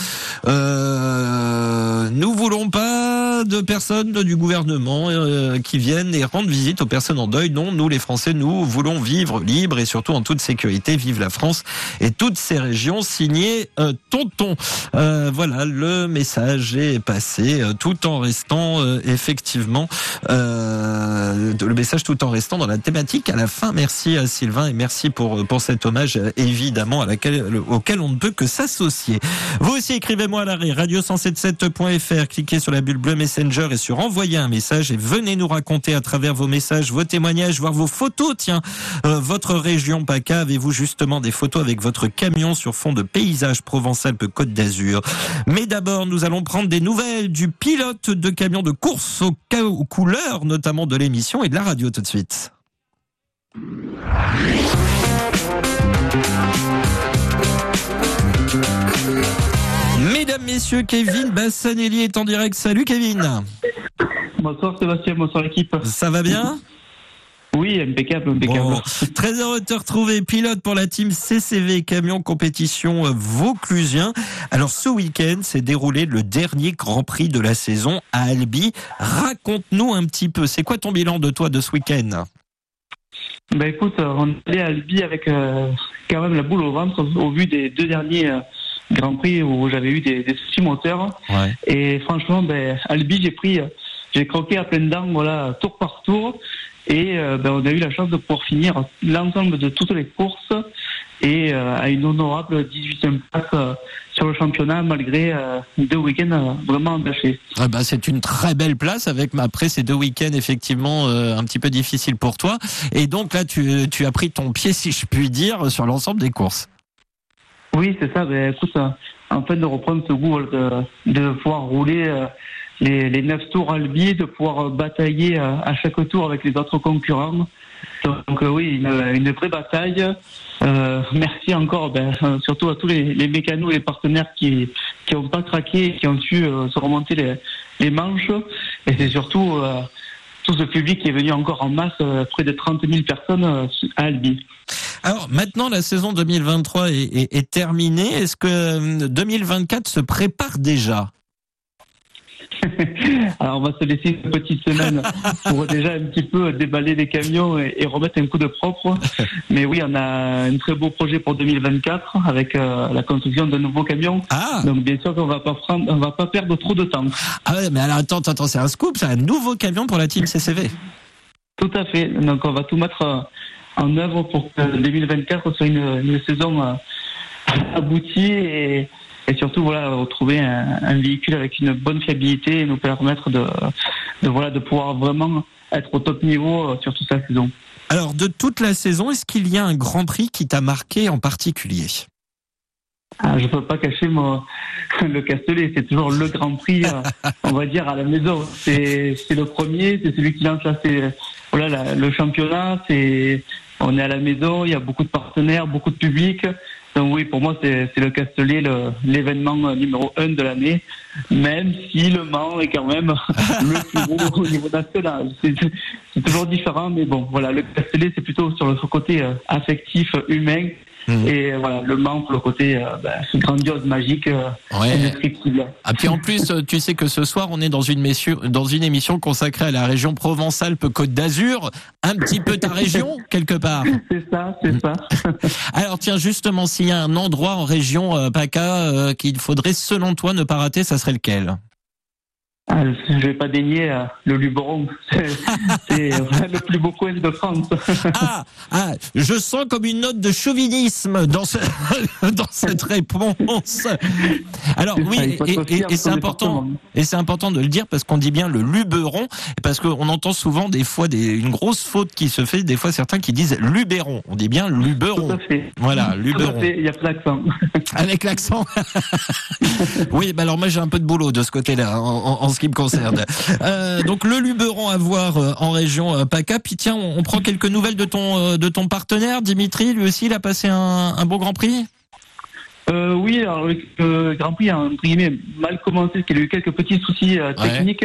Euh, nous voulons pas de personnes du gouvernement euh, qui viennent et rendent visite aux personnes en deuil. Non, nous les Français, nous voulons vivre libre et surtout en toute sécurité. Vive la France et toutes ces régions. Signé euh, Tonton. Euh, voilà, le message est passé euh, tout en restant euh, effectivement euh, le message tout en restant dans la thématique à la fin. Merci à Sylvain et merci pour pour cet hommage évidemment auquel on ne peut que s'associer. Vous aussi écrivez-moi à l'arrêt radio177.fr, cliquez sur la bulle bleue Messenger et sur envoyer un message et venez nous raconter à travers vos messages, vos témoignages, voire vos photos. Tiens, votre région PACA, avez-vous justement des photos avec votre camion sur fond de paysage Provence-Alpes-Côte d'Azur? Mais d'abord, nous allons prendre des nouvelles du pilote de camion de course aux, aux couleurs, notamment de l'émission et de la radio tout de suite. Mesdames, Messieurs, Kevin Bassanelli est en direct. Salut Kevin. Bonsoir Sébastien, bonsoir l'équipe. Ça va bien? Oui, impeccable, impeccable. Bon, très heureux de te retrouver, pilote pour la team CCV Camion Compétition Vauclusien. Alors ce week-end s'est déroulé le dernier Grand Prix de la saison à Albi. Raconte-nous un petit peu, c'est quoi ton bilan de toi de ce week-end? Ben écoute, euh, on est allé à Albi avec euh, quand même la boule au ventre au vu des deux derniers euh, Grands Prix où j'avais eu des, des soucis moteurs. Ouais. Et franchement, ben, Albi, j'ai pris, euh, j'ai croqué à pleines dents, voilà, tour par tour. Et euh, ben, on a eu la chance de pouvoir finir l'ensemble de toutes les courses et euh, à une honorable 18e place euh, sur le championnat malgré deux week-ends vraiment entachés. Ah bah, C'est une très belle place avec après ces deux week-ends effectivement un petit peu difficiles pour toi. Et donc là, tu, tu as pris ton pied, si je puis dire, sur l'ensemble des courses. Oui, c'est ça. Ben, écoute, en fait, de reprendre ce goût de, de pouvoir rouler les, les neuf tours à Albi, de pouvoir euh, batailler euh, à chaque tour avec les autres concurrents. Donc euh, oui, une, une vraie bataille. Euh, merci encore, ben, surtout à tous les, les mécanos et les partenaires qui qui ont pas craqué qui ont su euh, se remonter les, les manches. Et c'est surtout euh, tout ce public qui est venu encore en masse, près de 30 000 personnes à Albi. Alors maintenant, la saison 2023 est, est- est terminée. Est-ce que euh, 2024 se prépare déjà? [laughs] Alors on va se laisser une petite semaine pour déjà un petit peu déballer les camions et, et remettre un coup de propre. Mais oui, on a un très beau projet pour 2024 avec euh, la construction de nouveaux camions. Ah, Donc bien sûr qu'on va pas prendre, on va pas perdre trop de temps. ah ouais, mais alors attends, attends, attends, c'est un scoop, c'est un nouveau camion pour la team CCV. Tout à fait. Donc on va tout mettre euh, en œuvre pour que 2024 soit une, une saison euh, aboutie et, et surtout voilà retrouver un, un véhicule avec une bonne fiabilité et nous permettre de, de voilà de pouvoir vraiment être au top niveau euh, sur toute la saison. Alors de toute la saison, est-ce qu'il y a un Grand Prix qui t'a marqué en particulier? Ah, je peux pas cacher mon, [laughs] le Castellet, c'est toujours le Grand Prix, euh, [laughs] on va dire à la maison. C'est c'est le premier, c'est celui qui lance là, c'est voilà la- le championnat. C'est on est à la maison, il y a beaucoup de partenaires, beaucoup de public. Donc oui, pour moi c'est le Castellet le- l'événement euh, numéro un de l'année, même si le Mans est quand même [laughs] le plus gros au niveau national. C'est c'est toujours différent, mais bon voilà, le Castellet c'est plutôt sur le côté euh, affectif, humain. Mhm. Et voilà, le Mans pour le côté euh, ben, grandiose, magique, euh, Ouais. indescriptible. Ah puis en plus, euh, tu sais que ce soir, on est dans une, messu- dans une émission consacrée à la région Provence-Alpes-Côte d'Azur, un petit peu ta région [laughs] quelque part. C'est ça, c'est ça. [laughs] Alors tiens, justement, s'il y a un endroit en région euh, PACA euh, qu'il faudrait, selon toi, ne pas rater, ça serait lequel? Ah, je vais pas dénier euh, le Luberon. [laughs] C'est le plus beau coin de France. Ah, ah, je sens comme une note de chauvinisme dans, ce- [laughs] dans cette réponse. Alors oui, et, c'est important, et c'est important de le dire parce qu'on dit bien le Luberon, parce qu'on entend souvent des fois des, une grosse faute qui se fait, des fois certains qui disent Luberon. On dit bien Tout Luberon. à fait. Voilà, Tout Luberon. il y a pas d'accent. Avec l'accent. [laughs] oui, bah alors moi j'ai un peu de boulot de ce côté-là en, en- en ce qui me concerne. Euh, donc le Luberon à voir euh, en région euh, PACA. Puis tiens, on, on prend quelques nouvelles de ton de ton partenaire Dimitri. Lui aussi, il a passé un, un bon Grand Prix? Oui, alors le Grand Prix a entre guillemets mal commencé, parce qu'il a eu quelques petits soucis Ouais. techniques,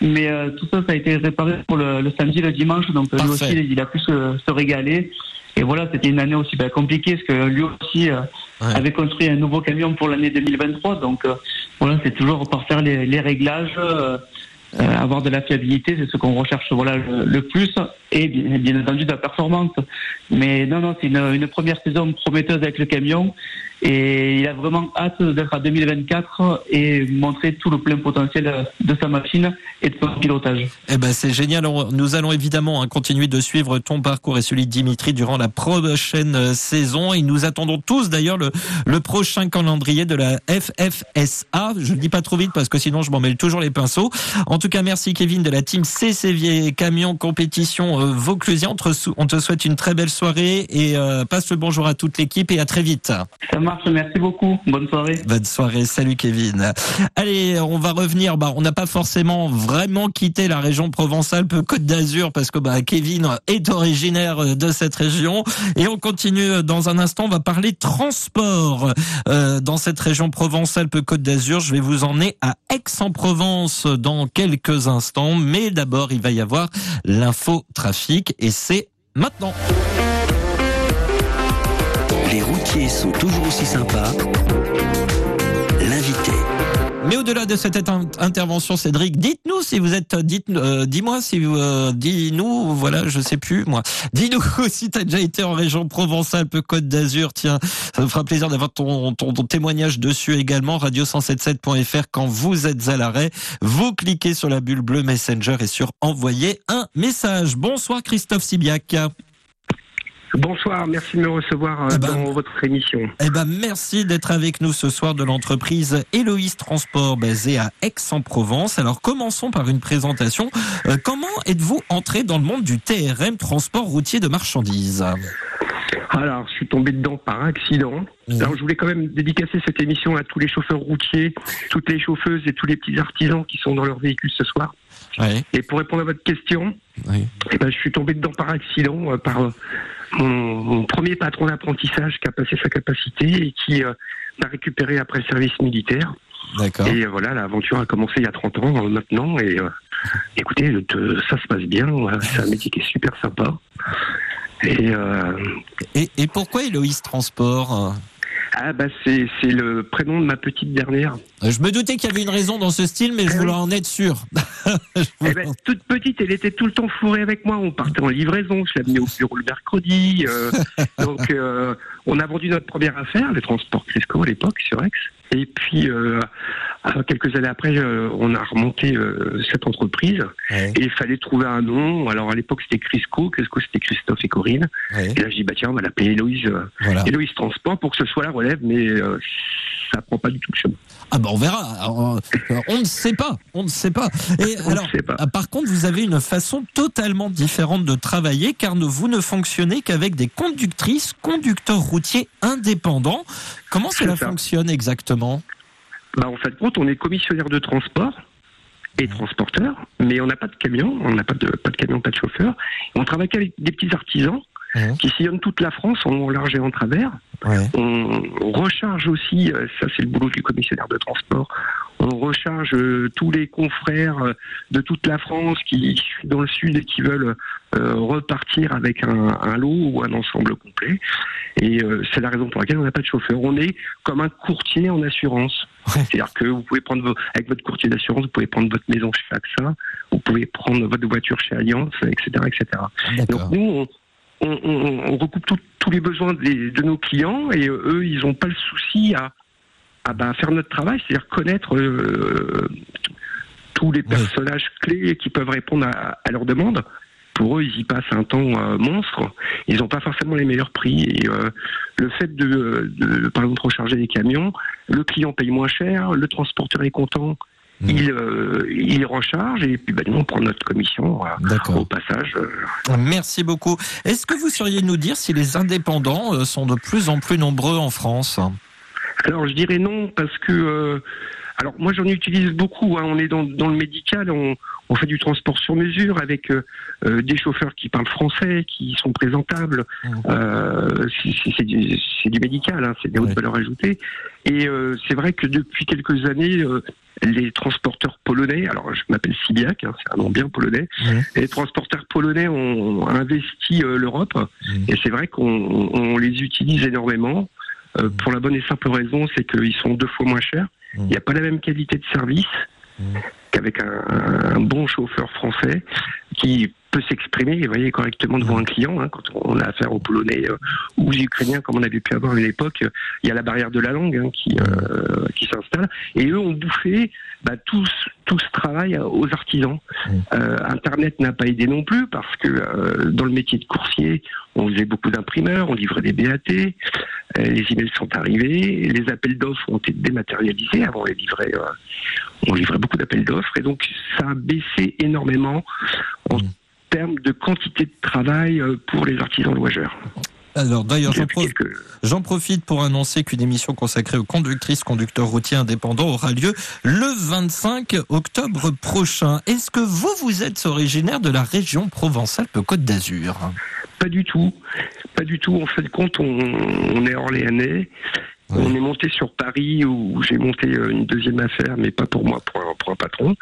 mais tout ça, ça a été réparé pour le, le samedi, le dimanche, donc lui aussi, il a pu se, se régaler. Et voilà, c'était une année aussi ben, compliquée, parce que lui aussi Ouais. avait construit un nouveau camion pour l'année 2023, donc voilà, c'est toujours par faire les, les réglages. euh, euh, avoir de la fiabilité, c'est ce qu'on recherche voilà le, plus, et bien, bien entendu de la performance. Mais non, non, c'est une, une première saison prometteuse avec le camion, et il a vraiment hâte d'être à 2024 et montrer tout le plein potentiel de sa machine et de son pilotage. Eh ben c'est génial. Nous allons évidemment hein, continuer de suivre ton parcours et celui de Dimitri durant la prochaine euh, saison. Et nous attendons tous d'ailleurs le, le prochain calendrier de la FFSA. Je ne dis pas trop vite parce que sinon je m'en mêle toujours les pinceaux. En tout cas, merci Kevin de la team CCV Camion Compétition euh, Vauclusien. On te souhaite une très belle soirée et euh, passe le bonjour à toute l'équipe et à très vite. Ça merci beaucoup, bonne soirée. Bonne soirée, salut Kevin. Allez, on va revenir. Bah, on n'a pas forcément vraiment quitté la région Provence-Alpes-Côte d'Azur parce que bah, Kevin est originaire de cette région. Et on continue dans un instant. On va parler transport euh, dans cette région Provence-Alpes-Côte d'Azur. Je vais vous emmener à Aix-en-Provence dans quelques instants. Mais d'abord, il va y avoir l'info trafic et c'est maintenant. Les routiers sont toujours aussi sympas. L'invité. Mais au-delà de cette in- intervention, Cédric, dites-nous si vous êtes, dites, euh, dis-moi si vous, euh, dis-nous, voilà, je sais plus moi. Dis-nous [laughs] si t'as déjà été en région Provence-Alpes-Côte d'Azur. Tiens, ça me fera plaisir d'avoir ton, ton, ton témoignage dessus également. Radio177.fr quand vous êtes à l'arrêt, vous cliquez sur la bulle bleue Messenger et sur envoyer un message. Bonsoir Christophe Sibiac. Bonsoir, merci de me recevoir euh, Eh ben, dans votre émission. Eh ben, merci d'être avec nous ce soir de l'entreprise Héloïse Transport basée à Aix-en-Provence. Alors, commençons par une présentation. Euh, comment êtes-vous entré dans le monde du TRM, transport routier de marchandises? Alors, je suis tombé dedans par accident. Alors, je voulais quand même dédicacer cette émission à tous les chauffeurs routiers, toutes les chauffeuses et tous les petits artisans qui sont dans leur véhicule ce soir. Ouais. Et pour répondre à votre question, Oui. eh ben, je suis tombé dedans par accident, euh, par mon, mon premier patron d'apprentissage qui a passé sa capacité et qui euh, m'a récupéré après le service militaire. D'accord. Et euh, voilà, l'aventure a commencé il y a 30 ans euh, maintenant. Et euh, écoutez, ça se passe bien. euh, C'est un métier qui est super sympa. Et euh, Et, et pourquoi Héloïse Transport ah bah c'est c'est le prénom de ma petite dernière. Euh, Je me doutais qu'il y avait une raison dans ce style, mais je voulais en être sûr. [laughs] Eh ben, toute petite, elle était tout le temps fourrée avec moi. On partait en livraison, je l'amenais au bureau le mercredi. euh, [laughs] donc, euh, on a vendu notre première affaire, les transports Crisco à l'époque sur Aix. Et puis, euh, quelques années après, euh, on a remonté euh, cette entreprise. Ouais, Et il fallait trouver un nom. Alors, à l'époque, c'était Crisco. Crisco, c'était Christophe et Corinne. ouais, Et là, j'ai dit, bah tiens, on va l'appeler Héloïse, voilà. Héloïse Transport pour que ce soit la relève, mais euh, ça prend pas du tout le chemin. Ah bah on verra. On ne sait pas. On ne sait pas. Et On ne alors, sait pas. par contre, vous avez une façon totalement différente de travailler, car vous ne fonctionnez qu'avec des conductrices, conducteurs routiers indépendants. Comment cela ça. fonctionne exactement? Bah, en fait, compte, on est commissionnaire de transport et transporteur, mais on n'a pas de camion, on n'a pas de, pas de camion, pas de chauffeur. On travaille qu'avec des petits artisans Mhm. qui sillonnent toute la France en long, large et en travers. Ouais. On recharge aussi, euh, ça c'est le boulot du commissionnaire de transport, on recharge euh, tous les confrères euh, de toute la France qui sont dans le sud et qui veulent euh, repartir avec un, un lot ou un ensemble complet. Et euh, c'est la raison pour laquelle on n'a pas de chauffeur. On est comme un courtier en assurance. Ouais. C'est-à-dire que vous pouvez prendre vos- avec votre courtier d'assurance, vous pouvez prendre votre maison chez AXA, vous pouvez prendre votre voiture chez Allianz, etc., etc. Donc nous, on, on, on- on recoupe tout- tous les besoins des- de nos clients et euh, eux, ils n'ont pas le souci à, à bah, faire notre travail, c'est-à-dire connaître euh, tous les personnages clés qui peuvent répondre à, à leurs demandes. Pour eux, ils y passent un temps euh, monstre. Ils n'ont pas forcément les meilleurs prix. Et euh, le fait de, de, par exemple, recharger les camions, le client paye moins cher, le transporteur est content, il, euh, il recharge et puis bah, nous, on prend notre commission euh, au passage. euh. Merci beaucoup. Est-ce que vous sauriez nous dire si les indépendants sont de plus en plus nombreux en France? Alors je dirais non parce que alors moi j'en utilise beaucoup. hein. On est dans, dans le médical, on, on fait du transport sur mesure avec euh, euh, des chauffeurs qui parlent français, qui sont présentables. Euh, c'est- du, médical, hein, c'est des hautes valeurs ajoutées. Et euh, c'est vrai que depuis quelques années, euh, les transporteurs polonais, alors je m'appelle Sibiak, hein, c'est un nom bien polonais, les transporteurs polonais ont, investi l'Europe. Et c'est vrai qu'on on les utilise énormément. euh, pour la bonne et simple raison, c'est qu'ils sont deux fois moins chers. Il n'y a pas la même qualité de service qu'avec un, un bon chauffeur français qui peut s'exprimer, vous voyez, correctement devant un client. hein, quand on a affaire aux Polonais euh, ou aux Ukrainiens, comme on avait pu avoir à une époque, euh, il y a la barrière de la langue hein, qui, euh, qui s'installe. Et eux ont bouffé bah, tout, ce- tout ce travail aux artisans. Euh, Internet n'a pas aidé non plus parce que euh, dans le métier de coursier, on faisait beaucoup d'imprimeurs, on livrait des BAT, euh, les emails sont arrivés, les appels d'offres ont été dématérialisés. Avant, on les livrait, euh, on livrait beaucoup d'appels d'offres et donc ça a baissé énormément en termes de quantité de travail euh, pour les artisans louageurs. Alors d'ailleurs, j'en prof- profite pour annoncer qu'une émission consacrée aux conductrices, conducteurs routiers indépendants aura lieu le 25 octobre prochain. Est-ce que vous, vous êtes originaire de la région Provence-Alpes-Côte d'Azur? Pas du tout, pas du tout. En fin de compte, on, on est orléanais. On est monté sur Paris où j'ai monté euh, une deuxième affaire, mais pas pour moi, pour un, pour un patron.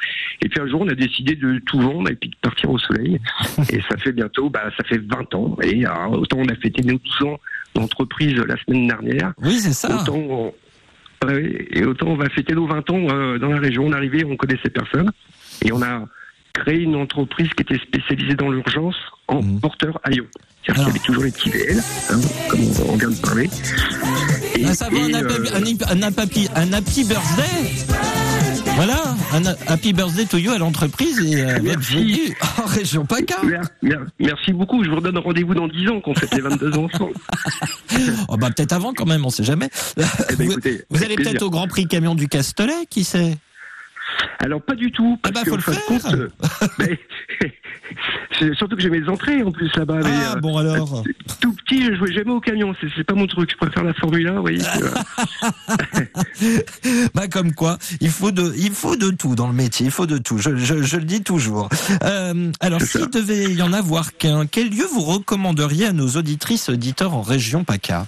Et puis un jour, on a décidé de tout vendre et puis de partir au soleil. [laughs] Et ça fait bientôt, bah, ça fait 20 ans. Et euh, autant on a fêté nos 12 ans d'entreprise la semaine dernière. Oui, c'est ça. Autant on, ouais, et autant on va fêter nos 20 ans euh, dans la région. On est arrivé, on connaissait personne. Et on a créé une entreprise qui était spécialisée dans l'urgence en porteur à. C'est-à-dire qu'il y avait toujours les petits VL, hein, comme on vient de parler. Ah, ça va, un, euh, un, happy- un happy birthday Voilà, un happy birthday to you à l'entreprise et euh, bienvenue en région PACA. mer- mer- Merci beaucoup. Je vous redonne rendez-vous dans 10 ans qu'on fête les 22 ans ensemble. [laughs] Oh, bah, peut-être avant quand même, on sait jamais. Eh ben, vous, écoutez, vous avec allez peut-être au Grand Prix camion du Castellet, qui sait? Alors pas du tout, parce bah, que, faut le faire. compte, euh, mais- [laughs] c'est surtout que j'ai mes entrées en plus là-bas. mais, Ah euh, bon alors Tout petit, je jouais jamais au camion, c'est pas mon truc. Je préfère la Formule 1, vous voyez. [laughs] Bah comme quoi, il faut de, il faut de tout dans le métier, il faut de tout. Je, je, je le dis toujours. Euh, alors, s'il devait y en avoir qu'un, quel lieu vous recommanderiez à nos auditrices auditeurs en région PACA?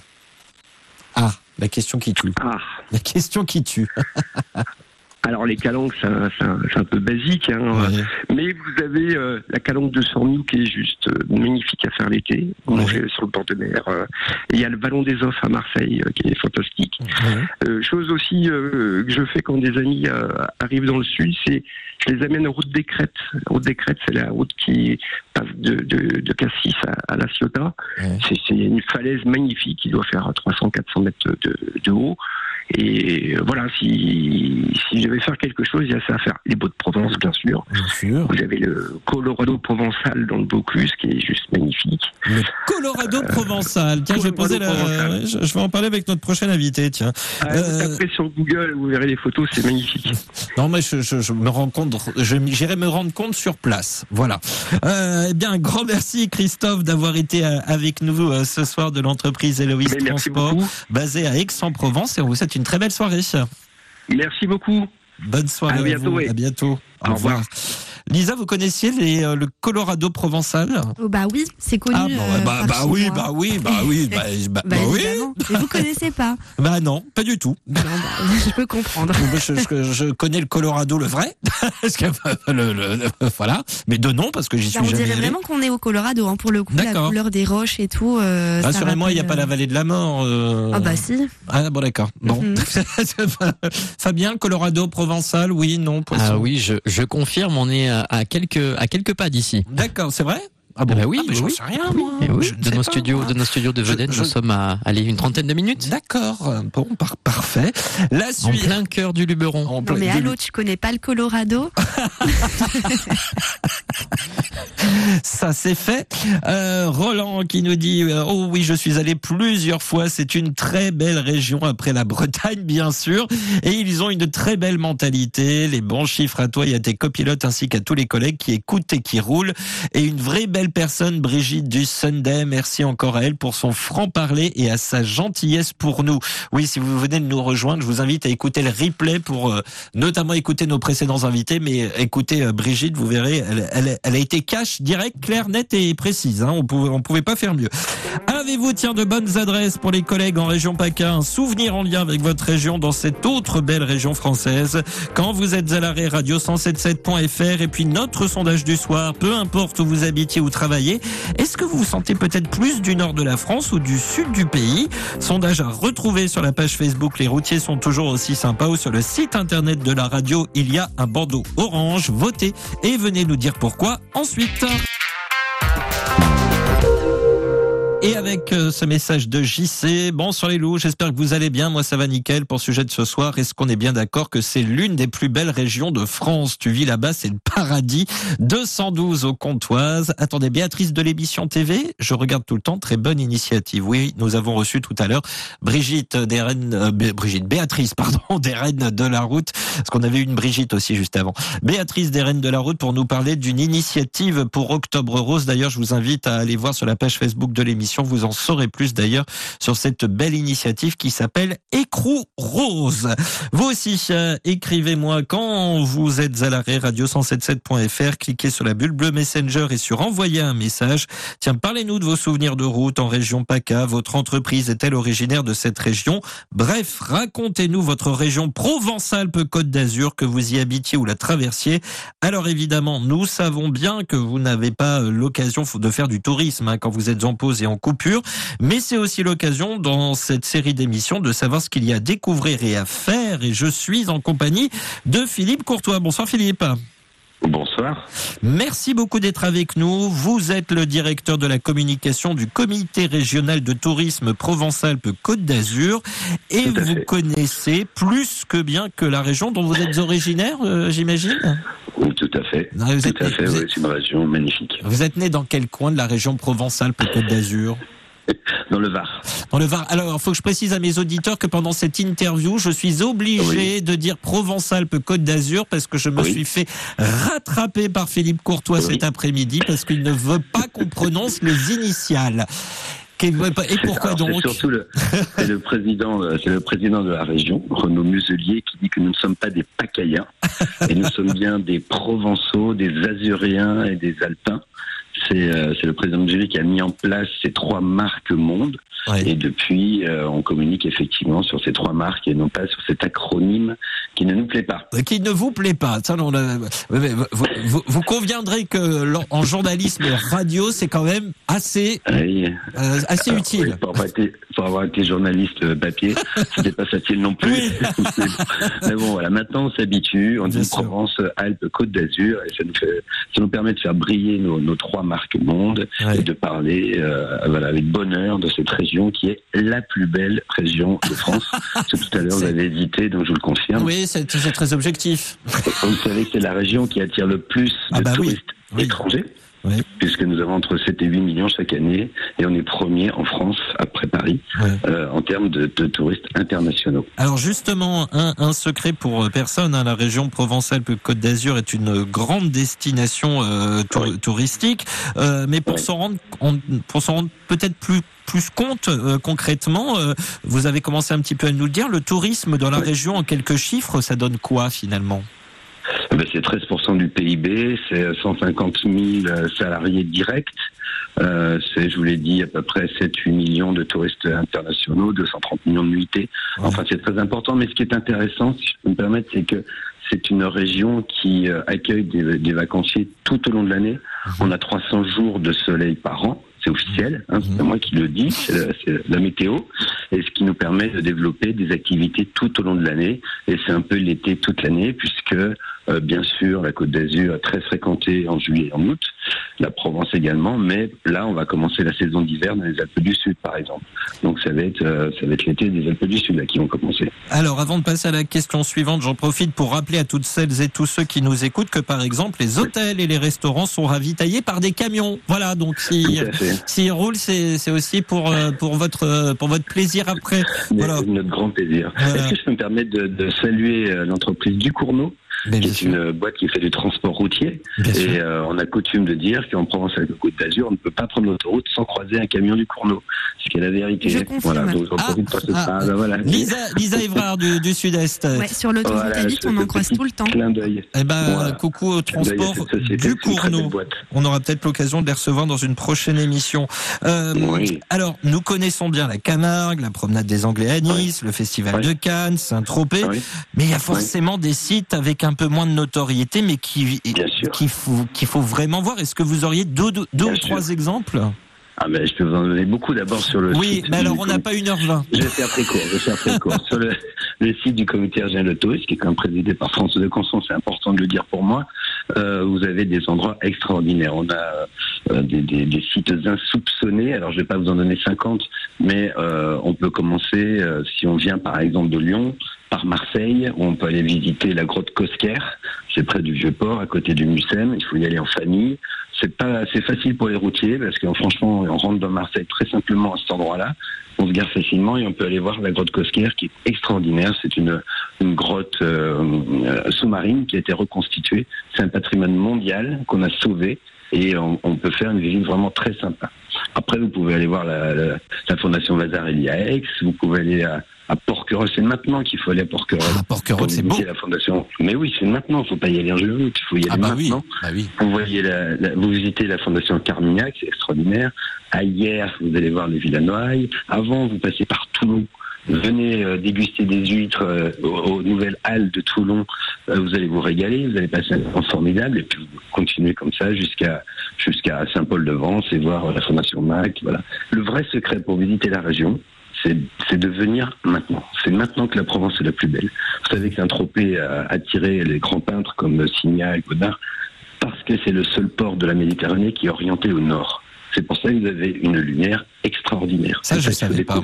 Ah, la question qui tue. Ah. La question qui tue. [laughs] Alors les calanques, c'est un, un- peu basique, hein, mais vous avez euh, la calanque de Sormiou qui est juste euh, magnifique à faire l'été, manger sur le bord de mer. euh, et il y a le Vallon des Offres à Marseille euh, qui est fantastique. Euh, chose aussi euh, que je fais quand des amis euh, arrivent dans le sud, c'est je les amène à Route des Crêtes. Route des Crêtes, c'est la route qui passe de, de, de Cassis à, à La Ciotat. C'est c'est une falaise magnifique qui doit faire 300-400 mètres de, de haut. Et euh, voilà, si, si je devais faire quelque chose, il y a ça à faire. Les Beaux de Provence, bien sûr. Vous avez le Colorado provençal dans le Vaucluse qui est juste magnifique. Le Colorado provençal. Tiens, je vais poser la, je, je vais en parler avec notre prochain invité. Tiens. Ah, taperez sur Google, vous verrez les photos, c'est magnifique. [laughs] Non, mais je, je, je me rends compte, je- j'irai me rendre compte sur place. Voilà. Euh, eh bien, un grand merci Christophe d'avoir été euh, avec nous euh, ce soir de l'entreprise Eloïse Mais merci Transport, basée à Aix-en-Provence, et on vous souhaite une très belle soirée. Merci beaucoup. Bonne soirée. À bientôt, vous. oui. À bientôt. Au, Au revoir. Lisa, vous connaissiez les, euh, le Colorado provençal Oh, bah oui, c'est connu. Ah bon, euh, bah, par bah oui, bah oui, bah [laughs] oui, bah, bah, Bah, bah oui. Mais vous connaissez pas. [laughs] Bah non, pas du tout. [laughs] Je peux comprendre. Je, je- je connais le Colorado, le vrai, Parce que, le- le- le- voilà, mais de nom parce que j'y Bah, suis on jamais dirait allé. vraiment qu'on est au Colorado, hein, pour le coup, la couleur des roches et tout. euh, Rassurez-moi, il n'y a pas la vallée de la mort. euh. Ah bah si. Ah bon d'accord. Bon. Mhm. Fabien, Colorado, Provençal, oui, non. poisson. Ah oui, je, je confirme, on est à, à quelques, à quelques pas d'ici. D'accord, c'est vrai? Ah bon bah oui, Ah, mais bah j'en oui. sais rien, moi. Eh oui, Je ne de sais nos pas, studios, moi. de nos studios de Je- je- nous sommes à aller une trentaine de minutes. D'accord. Bon, par- parfait. La En suite. plein cœur du Luberon. En Non plein- mais du- allô, tu connais pas le Colorado [laughs] Ça c'est fait. Euh, Roland qui nous dit euh, oh oui je suis allé plusieurs fois. C'est une très belle région après la Bretagne bien sûr et ils ont une très belle mentalité. Les bons chiffres à toi et à tes copilotes ainsi qu'à tous les collègues qui écoutent et qui roulent et une vraie belle personne Brigitte du Sunday. Merci encore à elle pour son franc parler et à sa gentillesse pour nous. Oui si vous venez de nous rejoindre je vous invite à écouter le replay pour euh, notamment écouter nos précédents invités. Mais écoutez euh, Brigitte vous verrez elle, a été cash direct claire nette et précise hein, on pouvait pouvait pas faire mieux. Avez-vous tiens de bonnes adresses pour les collègues en région PACA? Un souvenir en lien avec votre région dans cette autre belle région française. Quand vous êtes à l'arrêt radio 177.fr et puis notre sondage du soir peu importe où vous habitiez ou travaillez est-ce que vous vous sentez peut-être plus du nord de la France ou du sud du pays? Sondage à retrouver sur la page Facebook. Les routiers sont toujours aussi sympas ou sur le site internet de la radio. Il y a un bandeau orange. Votez et venez nous dire pourquoi ensuite et avec euh, ce message de JC, bonsoir les loups, j'espère que vous allez bien, moi ça va nickel pour le sujet de ce soir, est-ce qu'on est bien d'accord que c'est l'une des plus belles régions de France? Tu vis là-bas, c'est le paradis, 212 au Comtoise. Attendez, Béatrice de l'émission TV, je regarde tout le temps, très bonne initiative. Oui, nous avons reçu tout à l'heure Brigitte des euh, Brigitte, Béatrice, pardon, des de la Route, parce qu'on avait une Brigitte aussi juste avant. Béatrice des Reines de la Route pour nous parler d'une initiative pour Octobre Rose. D'ailleurs, je vous invite à aller voir sur la page Facebook de l'émission. Vous en saurez plus d'ailleurs sur cette belle initiative qui s'appelle Écrou Rose. Vous aussi, euh, écrivez-moi quand vous êtes à l'arrêt radio177.fr. Cliquez sur la bulle bleue Messenger et sur envoyer un message. Tiens, parlez-nous de vos souvenirs de route en région PACA. Votre entreprise est-elle originaire de cette région? Bref, racontez-nous votre région Provence-Alpes-Côte d'Azur, que vous y habitiez ou la traversiez. Alors évidemment, nous savons bien que vous n'avez pas euh, l'occasion de faire du tourisme hein, quand vous êtes en pause et en coupure, mais c'est aussi l'occasion dans cette série d'émissions de savoir ce qu'il y a à découvrir et à faire. Et je suis en compagnie de Philippe Courtois. Bonsoir Philippe. Bonsoir. Merci beaucoup d'être avec nous. Vous êtes le directeur de la communication du comité régional de tourisme Provence-Alpes-Côte d'Azur et à vous fait. connaissez plus que bien que la région dont vous êtes originaire, euh, j'imagine? Oui, tout à fait. Non, vous êtes tout à né- fait, oui, êtes- c'est une région magnifique. Vous êtes né dans quel coin de la région Provence-Alpes-Côte d'Azur? [laughs] Dans le Var. Dans le Var. Alors, il faut que je précise à mes auditeurs que pendant cette interview, je suis obligé de dire Provence-Alpes-Côte d'Azur parce que je me Oui. suis fait rattraper par Philippe Courtois Oui. cet après-midi parce qu'il ne veut pas qu'on prononce les initiales. Et pourquoi Alors, donc C'est surtout le, c'est le président, euh, c'est le président de la région, Renaud Muselier, qui dit que nous ne sommes pas des Pacayens, et nous sommes bien des Provençaux, des Azuriens et des Alpins. C'est euh, c'est le président Muselier qui a mis en place ces trois marques monde. Ouais. Et depuis, euh, on communique effectivement sur ces trois marques et non pas sur cet acronyme qui ne nous plaît pas. qui ne vous plaît pas. Ça, vous, vous- vous conviendrez que en journalisme et radio, c'est quand même assez, Oui. euh, assez Alors, utile. oui, pour, avoir été, pour avoir été journaliste euh, papier, [laughs] c'était pas facile non plus. Oui. [laughs] Mais bon. Mais bon, voilà, maintenant on s'habitue, on dit. Provence, Alpes, Côte d'Azur, et ça nous, fait, ça nous permet de faire briller nos, nos trois marques monde Ouais. et de parler euh, voilà, avec bonheur de cette région qui est la plus belle région de France. [laughs] Que tout à l'heure, vous avez hésité, donc je vous le confirme. Oui, c'est très objectif. Vous savez que c'est la région qui attire le plus de Ah bah oui. touristes Oui. étrangers. Oui. Puisque nous avons entre 7 et 8 millions chaque année, et on est premier en France, après Paris, euh, en termes de, de touristes internationaux. Alors justement, un, un secret pour personne, hein, la région Provence-Alpes-Côte d'Azur est une grande destination euh, tour- Oui. touristique, Euh, mais pour s'en rendre, on- pour s'en rendre peut-être plus plus compte euh, concrètement, euh, vous avez commencé un petit peu à nous le dire, le tourisme dans la Oui. région en quelques chiffres, ça donne quoi finalement? C'est 13% du PIB, c'est 150 000 salariés directs, euh, c'est, je vous l'ai dit, à peu près 7-8 millions de touristes internationaux, 230 millions de nuitées. Enfin, c'est très important, mais ce qui est intéressant, si je peux me permettre, c'est que c'est une région qui euh, accueille des, des vacanciers tout au long de l'année. On a 300 jours de soleil par an. C'est officiel, hein, c'est pas moi qui le dis, c'est c'est la météo, et ce qui nous permet de développer des activités tout au long de l'année. Et c'est un peu l'été toute l'année, puisque euh, bien sûr la Côte d'Azur est très fréquentée en juillet et en août, la Provence également, mais là, on va commencer la saison d'hiver dans les Alpes du Sud, par exemple. Donc ça va être, euh, ça va être l'été des Alpes du Sud là qui vont commencer. Alors, avant de passer à la question suivante, j'en profite pour rappeler à toutes celles et tous ceux qui nous écoutent que, par exemple, les hôtels et les restaurants sont ravitaillés par des camions. Voilà, donc s'ils fait. s'ils roulent, c'est c'est aussi pour euh, pour votre pour votre plaisir après. Voilà. notre grand plaisir. Voilà. Est-ce que je peux me permettre de, de saluer l'entreprise du Qui bien est sûr. une boîte qui fait du transport routier. Bien. Et euh, on a coutume de dire qu'en Provence avec le Côte d'Azur, on ne peut pas prendre l'autoroute sans croiser un camion du Courneau. Ce qui est la vérité. Je confirme. Voilà, donc j'en Ah, ce ah, ah, ben voilà. Lisa, Lisa Évrard du, du Sud-Est. Ouais, sur l'autoroute Voilà, A8, ce on en croise tout le temps. Clin d'œil. Eh ben, Voilà. coucou au transport du c'est boîte. On aura peut-être l'occasion de les recevoir dans une prochaine émission. Euh, Oui. Alors, nous connaissons bien la Camargue, la promenade des Anglais à Nice, le festival Oui. de Cannes, Saint-Tropez. Oui. Mais il y a forcément des sites avec un peu moins de notoriété, mais qui qu'il faut qu'il faut vraiment voir. Est-ce que vous auriez deux, deux, deux ou sûr. trois exemples? Ah ben, je peux vous en donner beaucoup d'abord sur le Oui, site mais du alors on n'a pas une heure vingt. Je vais faire très court, je vais faire très court. [laughs] Sur le, le site du comité régional de tourisme, qui est quand même présidé par François de Constance, c'est important de le dire pour moi, euh, vous avez des endroits extraordinaires. On a euh, des, des- des sites insoupçonnés, alors je vais pas vous en donner 50, mais euh, on peut commencer, euh, si on vient par exemple de Lyon, par Marseille, où on peut aller visiter la grotte Cosquer, c'est près du Vieux-Port, à côté du Mucem, il faut y aller en famille. C'est pas c'est facile pour les routiers parce que franchement on rentre dans Marseille très simplement à cet endroit-là. On se gare facilement et on peut aller voir la grotte Cosquer qui est extraordinaire. C'est une, une grotte euh, euh, sous-marine qui a été reconstituée. C'est un patrimoine mondial qu'on a sauvé et on, on peut faire une visite vraiment très sympa. Après, vous pouvez aller voir la, la, la Fondation Vasarely à Aix. Vous pouvez aller à, à Porquerolles. C'est maintenant qu'il faut aller à Porquerolles. Ah, Porquerolles, c'est beau. la Fondation. Mais oui, c'est maintenant. Il faut pas y aller en juillet. Il faut y aller Ah bah oui, maintenant. bah oui. Vous voyez la, la- vous visitez la fondation Carmignac, c'est extraordinaire. À hier, vous allez voir les Villanois. Avant, vous passez par Toulon. Venez euh, déguster des huîtres euh, aux, aux nouvelles halles de Toulon. Euh, vous allez vous régaler. Vous allez passer un temps formidable et puis vous continuez comme ça jusqu'à jusqu'à Saint-Paul-de-Vence et voir euh, la fondation Mac. Voilà. Le vrai secret pour visiter la région, c'est de venir maintenant. C'est maintenant que la Provence est la plus belle. Vous savez que Saint-Tropez a attiré les grands peintres comme Signa et Godard parce que c'est le seul port de la Méditerranée qui est orienté au nord. C'est pour ça que vous avez une lumière extraordinaire. Ça, je faut savais pas.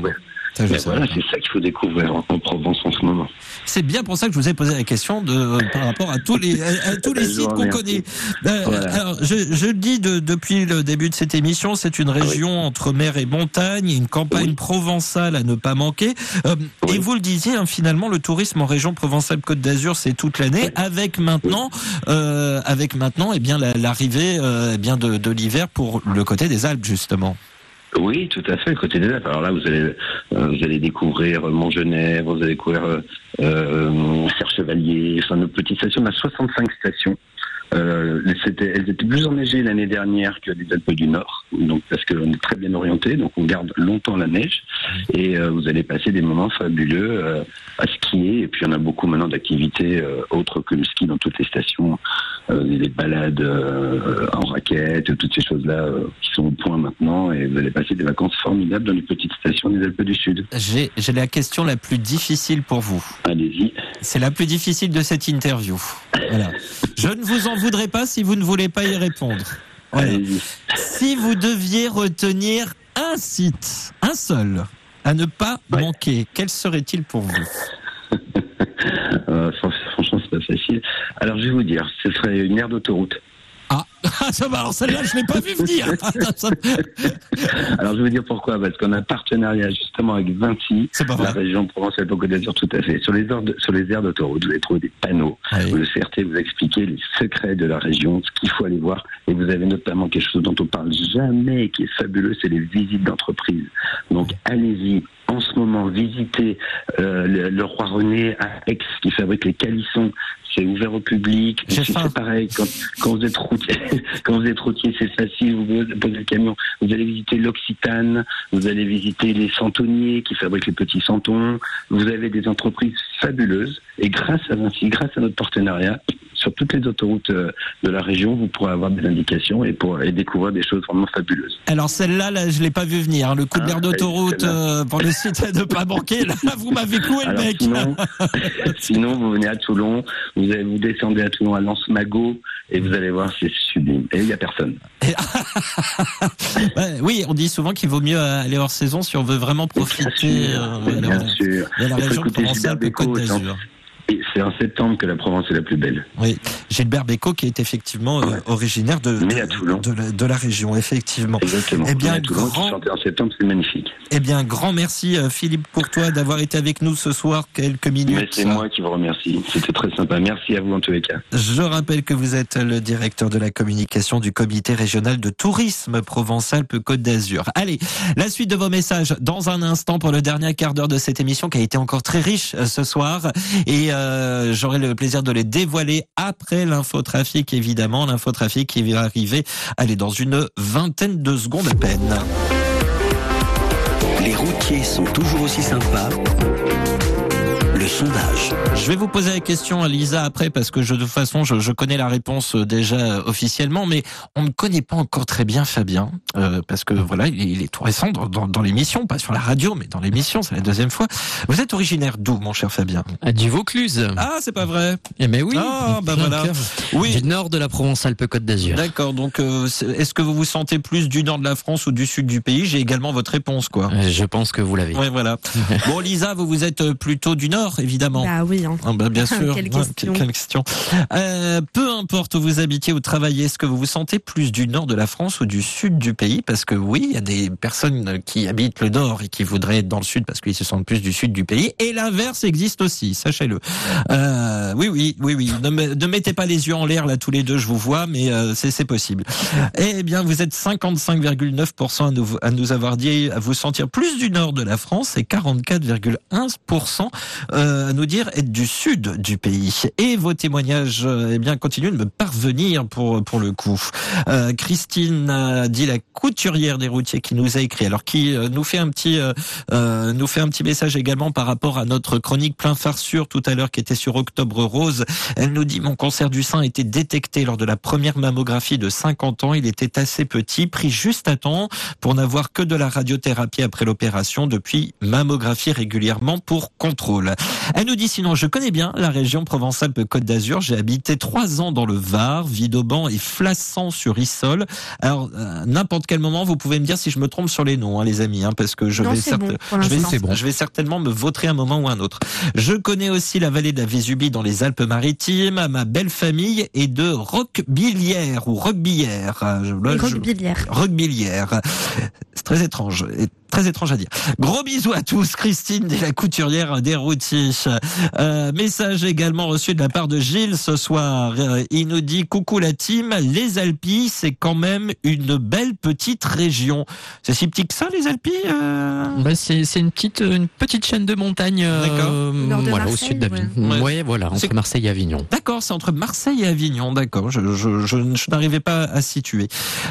Ça, je voilà, c'est ça qu'il faut découvrir en, en Provence en ce moment. C'est bien pour ça que je vous ai posé la question de par rapport à tous les à, à tous les [laughs] Je vous sites qu'on connaît. Euh, Voilà. Alors, je, je le dis de- depuis le début de cette émission, c'est une région entre mer et montagne, une campagne Ah Oui. provençale à ne pas manquer. Euh, Oui. Et vous le disiez, hein, finalement, le tourisme en région Provence-Alpes-Côte d'Azur, c'est toute l'année, avec maintenant, euh, avec maintenant, eh bien la- l'arrivée, euh, eh bien de, de l'hiver pour le côté des Alpes justement. Oui, tout à fait, côté des Alpes. Alors là, vous allez, euh, vous allez découvrir Mont-Genève, vous allez découvrir euh, euh, Serre-Chevalier, enfin nos petites stations. On a 65 stations. Euh, c'était- elles étaient plus enneigées l'année dernière que les Alpes du Nord, donc parce qu'on est très bien orienté, donc on garde longtemps la neige et euh, vous allez passer des moments fabuleux euh, à skier. Et puis on a beaucoup maintenant d'activités autres que le ski dans toutes les stations, des balades en raquette, toutes ces choses-là qui sont au point maintenant. Et vous allez passer des vacances formidables dans les petites stations des Alpes du Sud. J'ai j'ai la question la plus difficile pour vous. Allez-y. C'est la plus difficile de cette interview. Voilà. Je ne vous en voudrais pas si vous ne voulez pas y répondre. Voilà. Si vous deviez retenir un site, un seul, à ne pas Ouais. manquer, quel serait-il pour vous [laughs] Euh, fran- franchement, c'est pas facile. Alors, je vais vous dire, ce serait une aire d'autoroute. [laughs] Ah, ça va, alors celle-là, je ne l'ai pas vu venir. [laughs] [laughs] Alors, je vais vous dire pourquoi. Parce qu'on a un partenariat justement avec Vinci, la région Provence-Alpes-Côte d'Azur, tout à fait. Sur les aires, de- sur les aires d'autoroute, vous allez trouver des panneaux Oui. où le CRT vous expliquer les secrets de la région, ce qu'il faut aller voir. Et vous avez notamment quelque chose dont on parle jamais, qui est fabuleux, c'est les visites d'entreprise. Donc, allez-y. En ce moment, visitez euh, le, le Roi René à Aix, qui fabrique les calissons. C'est ouvert au public. C'est pareil. Quand, quand vous êtes routier, [laughs] quand vous êtes routier, c'est facile. Vous posez le camion. Vous allez visiter l'Occitane. Vous allez visiter les Santonniers qui fabriquent les petits santons. Vous avez des entreprises fabuleuses. Et grâce à Vinci, grâce à notre partenariat, sur toutes les autoroutes euh, de la région, vous pourrez avoir des indications et, pour, et découvrir des choses vraiment fabuleuses. Alors celle-là, là, je l'ai pas vu venir. hein. Le coup de Ah, l'air d'autoroute celle-là. euh, pour le site de pas manquer. Là, vous m'avez cloué le bec. sinon, [laughs] sinon, vous venez à Toulon, vous, allez- vous descendez à Toulon à Lens-Magot et vous allez voir, c'est sublime. Et il n'y a personne. [laughs] Ouais, oui, on dit souvent qu'il vaut mieux aller hors saison si on veut vraiment profiter euh, Bien sûr. de la Il faut région provençale de Côte d'Azur. C'est en septembre que la Provence est la plus belle. Oui, Gilbert Bécaud qui est effectivement euh, originaire de, Mais de, à Toulon. de la, de la région, effectivement. Exactement. Eh bien, à Toulon, qui grand- chantait en septembre, c'est magnifique. Eh bien, grand merci euh, Philippe Courtois d'avoir été avec nous ce soir quelques minutes. c'est moi qui vous remercie. C'était très sympa. Merci à vous en tous les cas. Je rappelle que vous êtes le directeur de la communication du comité régional de tourisme Provence-Alpes-Côte d'Azur. Allez, la suite de vos messages dans un instant pour le dernier quart d'heure de cette émission qui a été encore très riche euh, ce soir. Et euh, j'aurai le plaisir de les dévoiler après l'infotrafic, évidemment. L'infotrafic qui va arriver, allez, dans une vingtaine de secondes à peine. Les routiers sont toujours aussi sympas. Le sondage. Je vais vous poser la question à Lisa après parce que je, de toute façon je, je connais la réponse euh, déjà euh, officiellement, mais on ne connaît pas encore très bien Fabien euh, parce que voilà il est, il est tout récent dans, dans, dans l'émission, pas sur la radio mais dans l'émission, c'est la deuxième fois. Vous êtes originaire d'où mon cher Fabien? À du Vaucluse. Ah c'est pas vrai. Eh ben oui. Ah bah voilà. Oui. Du nord de la Provence-Alpes-Côte d'Azur. D'accord. Donc euh, est-ce que vous vous sentez plus du nord de la France ou du sud du pays? J'ai également votre réponse quoi. Je pense que vous l'avez. Ouais voilà. [laughs] Bon Lisa, vous vous êtes plutôt du nord? Évidemment. Bah oui. hein. Ah bah bien [laughs] sûr. Quelle Ouais, question. quelle question. Euh, peu importe où vous habitiez ou travaillez, est-ce que vous vous sentez plus du nord de la France ou du sud du pays? Parce que oui, il y a des personnes qui habitent le nord et qui voudraient être dans le sud parce qu'ils se sentent plus du sud du pays. Et l'inverse existe aussi, sachez-le. Euh, oui, oui, oui, oui. Ne, me- ne mettez pas les yeux en l'air là tous les deux, je vous vois, mais euh, c'est c'est possible. Eh bien, vous êtes 55,9% à nous, à nous avoir dit à vous sentir plus du nord de la France et 44,1% euh, à nous dire être du sud du pays. Et vos témoignages, euh, eh bien, continuent de me parvenir pour pour le coup. Euh, Christine a dit la couturière des routiers qui nous a écrit, alors qui euh, nous fait un petit euh, euh, nous fait un petit message également par rapport à notre chronique plein farsure tout à l'heure qui était sur Octobre Rose. Elle nous dit mon cancer du sein a été détecté lors de la première mammographie de 50 ans. Il était assez petit, pris juste à temps pour n'avoir que de la radiothérapie après l'opération. Depuis, mammographie régulièrement pour contrôle. Elle nous dit sinon, je connais bien la région Provence-Alpes-Côte d'Azur. J'ai habité trois ans dans le Var, Vidauban et Flassan sur Issol. Alors, euh, n'importe quel moment, vous pouvez me dire si je me trompe sur les noms, hein, les amis, hein, parce que je Non, vais, certes- bon, je, vais, l'instant. je vais certainement me vautrer un moment ou un autre. Je connais aussi la vallée de la Vésubie dans les Alpes-Maritimes. Ma belle famille est de Roquebillière ou Roquebillière. Euh. Roquebillière. C'est très étrange. Très étrange à dire. Gros bisous à tous. Christine de la couturière des routiers. Euh, message également reçu de la part de Gilles ce soir. Euh, Il nous dit coucou la team. Les Alpilles, c'est quand même une belle petite région. C'est si petit que ça, les Alpilles euh Bah, c'est c'est une petite une petite chaîne de montagne euh, voilà, au sud d'Avignon. ouais. Ouais. voilà, C'est- entre Marseille et Avignon. D'accord, c'est entre Marseille et Avignon, d'accord. Je, je, je, je n'arrivais pas à situer.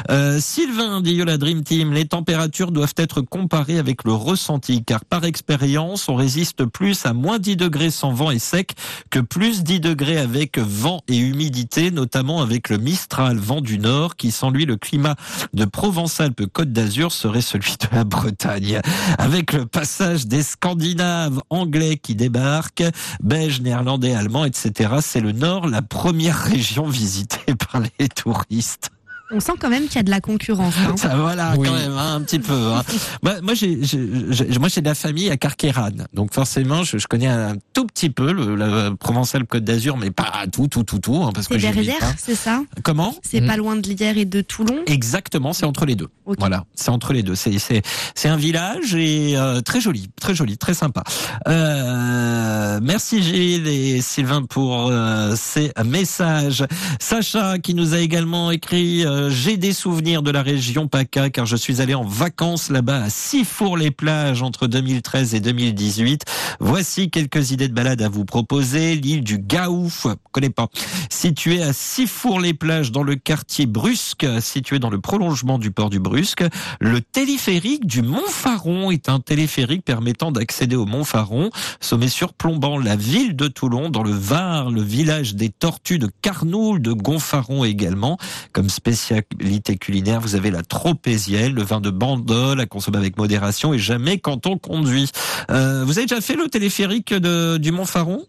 Euh, Sylvain dit la Dream Team, les températures doivent être comparées avec le ressenti, car par expérience, on résiste plus à moins 10 degrés sans vent et sec que plus 10 degrés avec vent et humidité, notamment avec le Mistral, vent du Nord, qui sans lui, le climat de Provence-Alpes-Côte d'Azur serait celui de la Bretagne. Avec le passage des Scandinaves anglais qui débarquent, belges, néerlandais, allemands, etc. C'est le Nord, la première région visitée par les touristes. On sent quand même qu'il y a de la concurrence. hein. [laughs] Ça voilà Oui. quand même hein, un petit peu. hein. moi, moi j'ai j'ai- j'ai- moi j'ai de la famille à Carqueran, donc forcément je, je connais un tout petit peu le, la Provençal Côte d'Azur, mais pas tout tout tout tout hein, parce que derrière, pas. c'est ça? Comment? C'est Mm. pas loin de l'Hyère et de Toulon? Exactement, c'est entre les deux. Voilà, c'est entre les deux. C'est c'est c'est un village et euh, très joli, très joli, très sympa. Euh, merci Gilles et Sylvain pour euh, ces messages. Sacha qui nous a également écrit euh, Euh, J'ai des souvenirs de la région PACA car je suis allé en vacances là-bas à Sifour-les-Plages entre 2013 et 2018. Voici quelques idées de balade à vous proposer. L'île du Gaouf, connais pas, située à Sifour-les-Plages dans le quartier Brusque, situé dans le prolongement du port du Brusque. Le téléphérique du Mont Faron est un téléphérique permettant d'accéder au Mont Faron, sommet surplombant la ville de Toulon dans le Var, le village des tortues de Carnoul, de Gonfaron également. Comme spécialité culinaire, vous avez la tropézielle, le vin de Bandol à consommer avec modération et jamais quand on conduit. Euh, vous avez déjà fait le téléphérique de, du Mont Faron?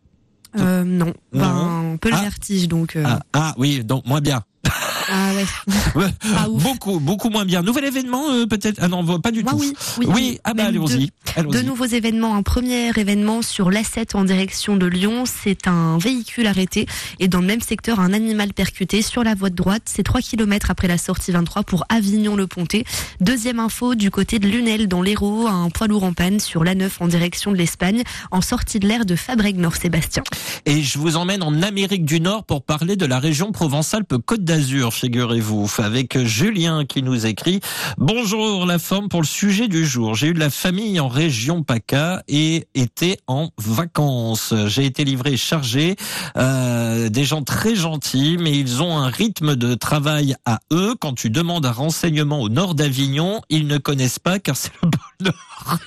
Euh, non, Non. Ben, un peu le Ah. vertige donc. euh, ah, ah oui, donc moins bien. Ah ouais. [laughs] Beaucoup, beaucoup moins bien. Nouvel événement euh, peut-être? Ah non, pas du tout. oui, oui, oui. ah bah allons-y. deux- allons-y. De nouveaux événements. Un premier événement sur l'A7 en direction de Lyon. C'est un véhicule arrêté et dans le même secteur, un animal percuté sur la voie de droite. C'est 3 km après la sortie 23 pour Avignon-le-Pontet. Deuxième info du côté de Lunel dans l'Hérault, un poids lourd en panne sur l'A9 en direction de l'Espagne en sortie de l'air de Fabrègue-Nord-Sébastien. Et je vous emmène en Amérique du Nord pour parler de la région Provence-Alpes-Côte d'Azur, figurez-vous, avec Julien qui nous écrit Bonjour la forme pour le sujet du jour. J'ai eu de la famille en région PACA et été en vacances. J'ai été livré chargé, euh, des gens très gentils, mais ils ont un rythme de travail à eux. Quand tu demandes un renseignement au nord d'Avignon, ils ne connaissent pas car c'est le pôle Nord.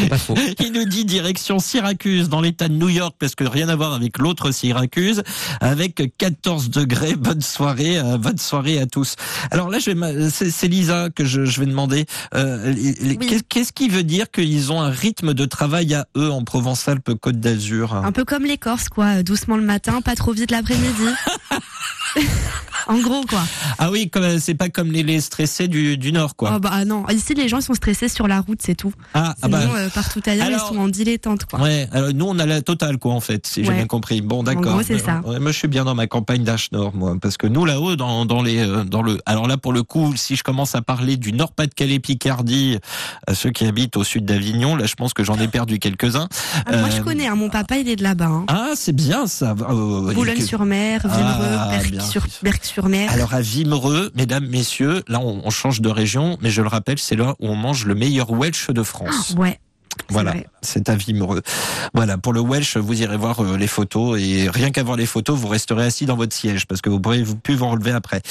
C'est pas faux. [laughs] Il nous dit direction Syracuse dans l'état de New York parce que rien à voir avec l'autre Syracuse avec 14 degrés. Bonne soirée, euh, bonne soirée à tous. Alors là, je vais ma- c'est Lisa que je, je vais demander. Euh, Oui. Qu'est-ce qui veut dire qu'ils ont un rythme de travail à eux en Provence-Alpes-Côte d'Azur? Un peu comme les Corses, quoi. Doucement le matin, pas trop vite l'après-midi. [laughs] en gros, quoi. Ah oui, c'est pas comme les, les stressés du, du Nord, quoi. Oh, bah non. Ici, les gens sont stressés sur la route, c'est tout. Ah, ah Sinon, bah. euh, partout ailleurs, Alors- ils sont en dilettante, quoi. Ouais, alors nous on a la totale quoi en fait, si j'ai bien compris. Bon d'accord. gros, c'est ça. Ouais, moi je suis bien dans ma campagne d'H-Nord moi, parce que nous là-haut dans, dans les euh, dans le alors là pour le coup si je commence à parler du Nord-Pas-de-Calais Picardie à ceux qui habitent au sud d'Avignon, là je pense que j'en ai perdu quelques-uns. Ah, moi, je Euh, connais. hein, mon papa, il est de là-bas. Hein. Ah c'est bien ça. Euh, Boulogne-sur-Mer, Vimereux, Ah, sur Berck-sur-Mer. alors à Vimereux, mesdames, messieurs, là on, on change de région, mais je le rappelle, c'est là où on mange le meilleur Welsh de France. Ouais. Voilà, c'est à Vimereux. Voilà, pour le Welsh, vous irez voir euh, les photos et rien qu'à voir les photos, vous resterez assis dans votre siège parce que vous pourrez plus vous relever après.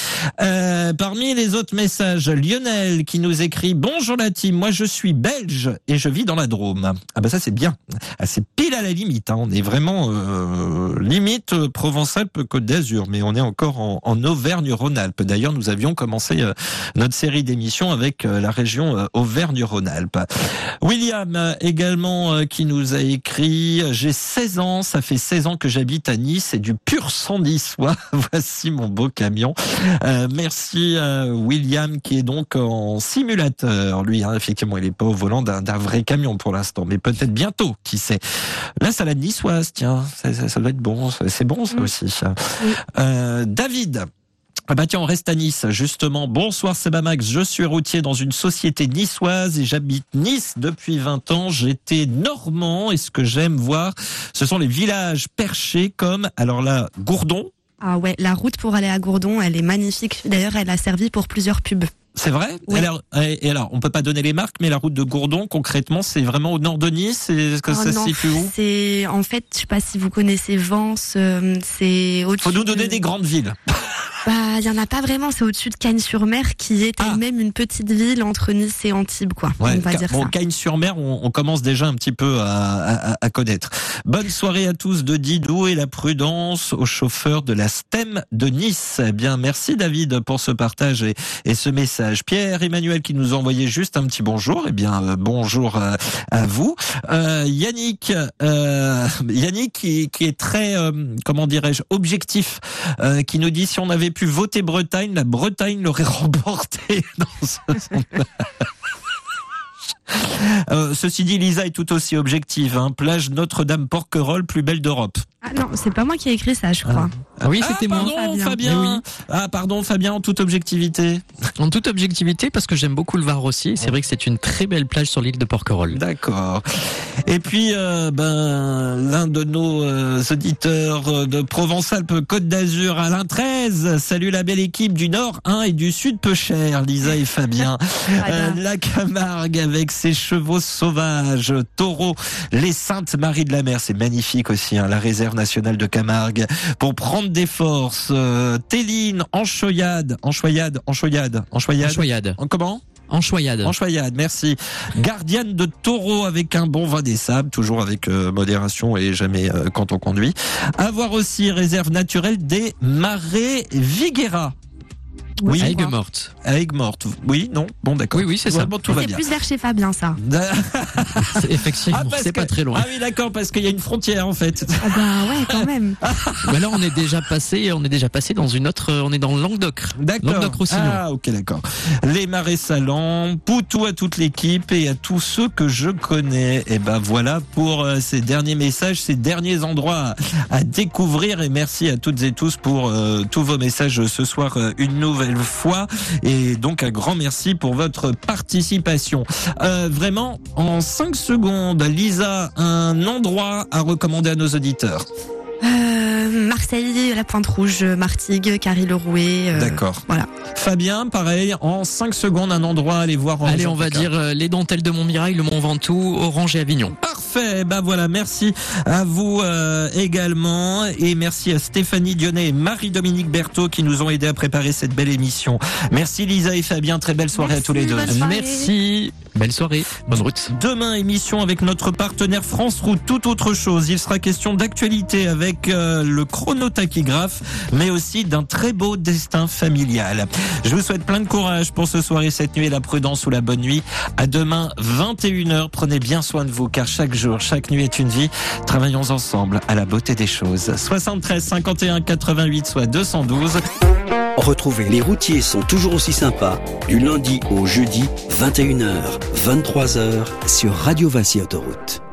Euh, parmi les autres messages, Lionel qui nous écrit Bonjour la team, moi je suis belge et je vis dans la Drôme. Ah bah ça c'est bien, ah, c'est pile à la limite. Hein. On est vraiment euh, limite euh, Provence-Alpes-Côte d'Azur, mais on est encore en, en Auvergne-Rhône-Alpes. D'ailleurs, nous avions commencé euh, notre série d'émissions avec la région Auvergne-Rhône-Alpes. William euh, également euh, qui nous a écrit J'ai 16 ans, ça fait 16 ans que j'habite à Nice, c'est du pur sang niçois. [laughs] Voici mon beau camion. Euh, merci euh, William qui est donc en simulateur. Lui, hein, effectivement, il est pas au volant d'un vrai camion pour l'instant, mais peut-être bientôt, qui sait. La salade niçoise, tiens, ça, ça- ça doit être bon. C'est bon ça Mm. aussi. Euh, David. Ah bah tiens, on reste à Nice, justement. Bonsoir Sebamax, je suis routier dans une société niçoise et j'habite Nice depuis 20 ans. J'étais normand et ce que j'aime voir, ce sont les villages perchés comme, alors là, Gourdon. Ah ouais, la route pour aller à Gourdon, elle est magnifique. D'ailleurs, elle a servi pour plusieurs pubs. C'est vrai Oui. alors, Et alors, on peut pas donner les marques, mais la route de Gourdon, concrètement, c'est vraiment au nord de Nice Est-ce que Oh ça non, se situe où? C'est en fait, je sais pas si vous connaissez Vence, euh, c'est au-dessus. Faut nous donner de- des grandes villes. [laughs] Bah, il y en a pas vraiment. C'est au-dessus de Cagnes-sur-Mer, qui est Ah. elle-même une petite ville entre Nice et Antibes, quoi. Ouais, on va dire bon. Cagnes-sur-Mer, on, on commence déjà un petit peu à, à- à connaître. Bonne soirée à tous de Didou et la prudence aux chauffeurs de la STEM de Nice. Eh bien, merci David pour ce partage et, et ce message. Pierre Emmanuel qui nous a envoyé juste un petit bonjour. Eh bien, euh, bonjour euh, à vous. Euh, Yannick, Yannick qui, est très, comment dirais-je, objectif, qui nous dit si on avait pu voter Bretagne, la Bretagne l'aurait [laughs] remporté. Euh, ceci dit, Lisa est tout aussi objective. Hein. Plage Notre-Dame-Porquerolles, plus belle d'Europe. Ah non, c'est pas moi qui ai écrit ça, je crois. Ah oui, c'était moi. Pardon, Fabien. Fabien. Ah, pardon, Fabien, en toute objectivité. En toute objectivité, parce que j'aime beaucoup le Var aussi. C'est vrai que c'est une très belle plage sur l'île de Porquerolles. D'accord. Et puis, euh, ben, l'un de nos euh, auditeurs de Provence-Alpes-Côte d'Azur, Alain 13. Salut la belle équipe du Nord 1 et du Sud peu cher, Lisa et Fabien. [laughs] Euh, la Camargue avec ses chevaux sauvages, taureaux, les Saintes Maries de la Mer, c'est magnifique aussi, hein, la réserve nationale de Camargue. Pour prendre des forces, euh, Téline, Enchoyade, Enchoyade, Enchoyade, Enchoyade. Enchoyade. En comment? Enchoyade. Enchoyade, merci. Gardienne de taureau avec un bon vin des sables, toujours avec euh, modération et jamais euh, quand on conduit. Avoir aussi réserve naturelle des marais Viguera. Oui, Aigues mortes. Aigues mortes. Oui, non Bon, d'accord. Oui, oui, c'est ça. Bon, tout va C'est bien. plus vers chez Fabien, ça. [laughs] C'est- Effectivement, parce c'est pas très loin. Ah oui, d'accord, parce qu'il y a une frontière en fait. Ah bah ouais, quand même. [laughs] Mais là, on est déjà passé, on est déjà passé dans une autre, on est dans le Languedoc. D'accord. Languedoc-Roussillon. Ah, ok, d'accord. Les marais salants, Poutou à toute l'équipe et à tous ceux que je connais. Et ben voilà pour euh, ces derniers messages, ces derniers endroits à, à découvrir. Et merci à toutes et tous pour euh, tous vos messages ce soir euh, une nouvelle fois. Et donc un grand merci pour votre participation. Euh, vraiment, en 5 secondes, Lisa, un endroit à recommander à nos auditeurs. Euh, Marseille, la Pointe Rouge, Martigues, Carry-le-Rouet. euh, D'accord. Voilà. Fabien, pareil, en 5 secondes, un endroit à aller voir en Allez, on va dire euh, les dentelles de Montmirail, le Mont Ventoux, Orange et Avignon. Parfait, ben voilà, merci à vous euh, également et merci à Stéphanie Dionnet et Marie-Dominique Berthaud qui nous ont aidés à préparer cette belle émission. Merci Lisa et Fabien, très belle soirée à tous les deux. Merci. Belle soirée. Bonne route. Demain, émission avec notre partenaire France Route, tout autre chose. Il sera question d'actualité avec euh, le chronotachygraphe, mais aussi d'un très beau destin familial. Je vous souhaite plein de courage pour ce soir et cette nuit, la prudence ou la bonne nuit. À demain, 21h. Prenez bien soin de vous, car chaque jour, chaque nuit est une vie. Travaillons ensemble à la beauté des choses. 73 51 88 soit 212. Retrouvez Les routiers sont toujours aussi sympas du lundi au jeudi 21h, 23h sur Radio Vinci Autoroute.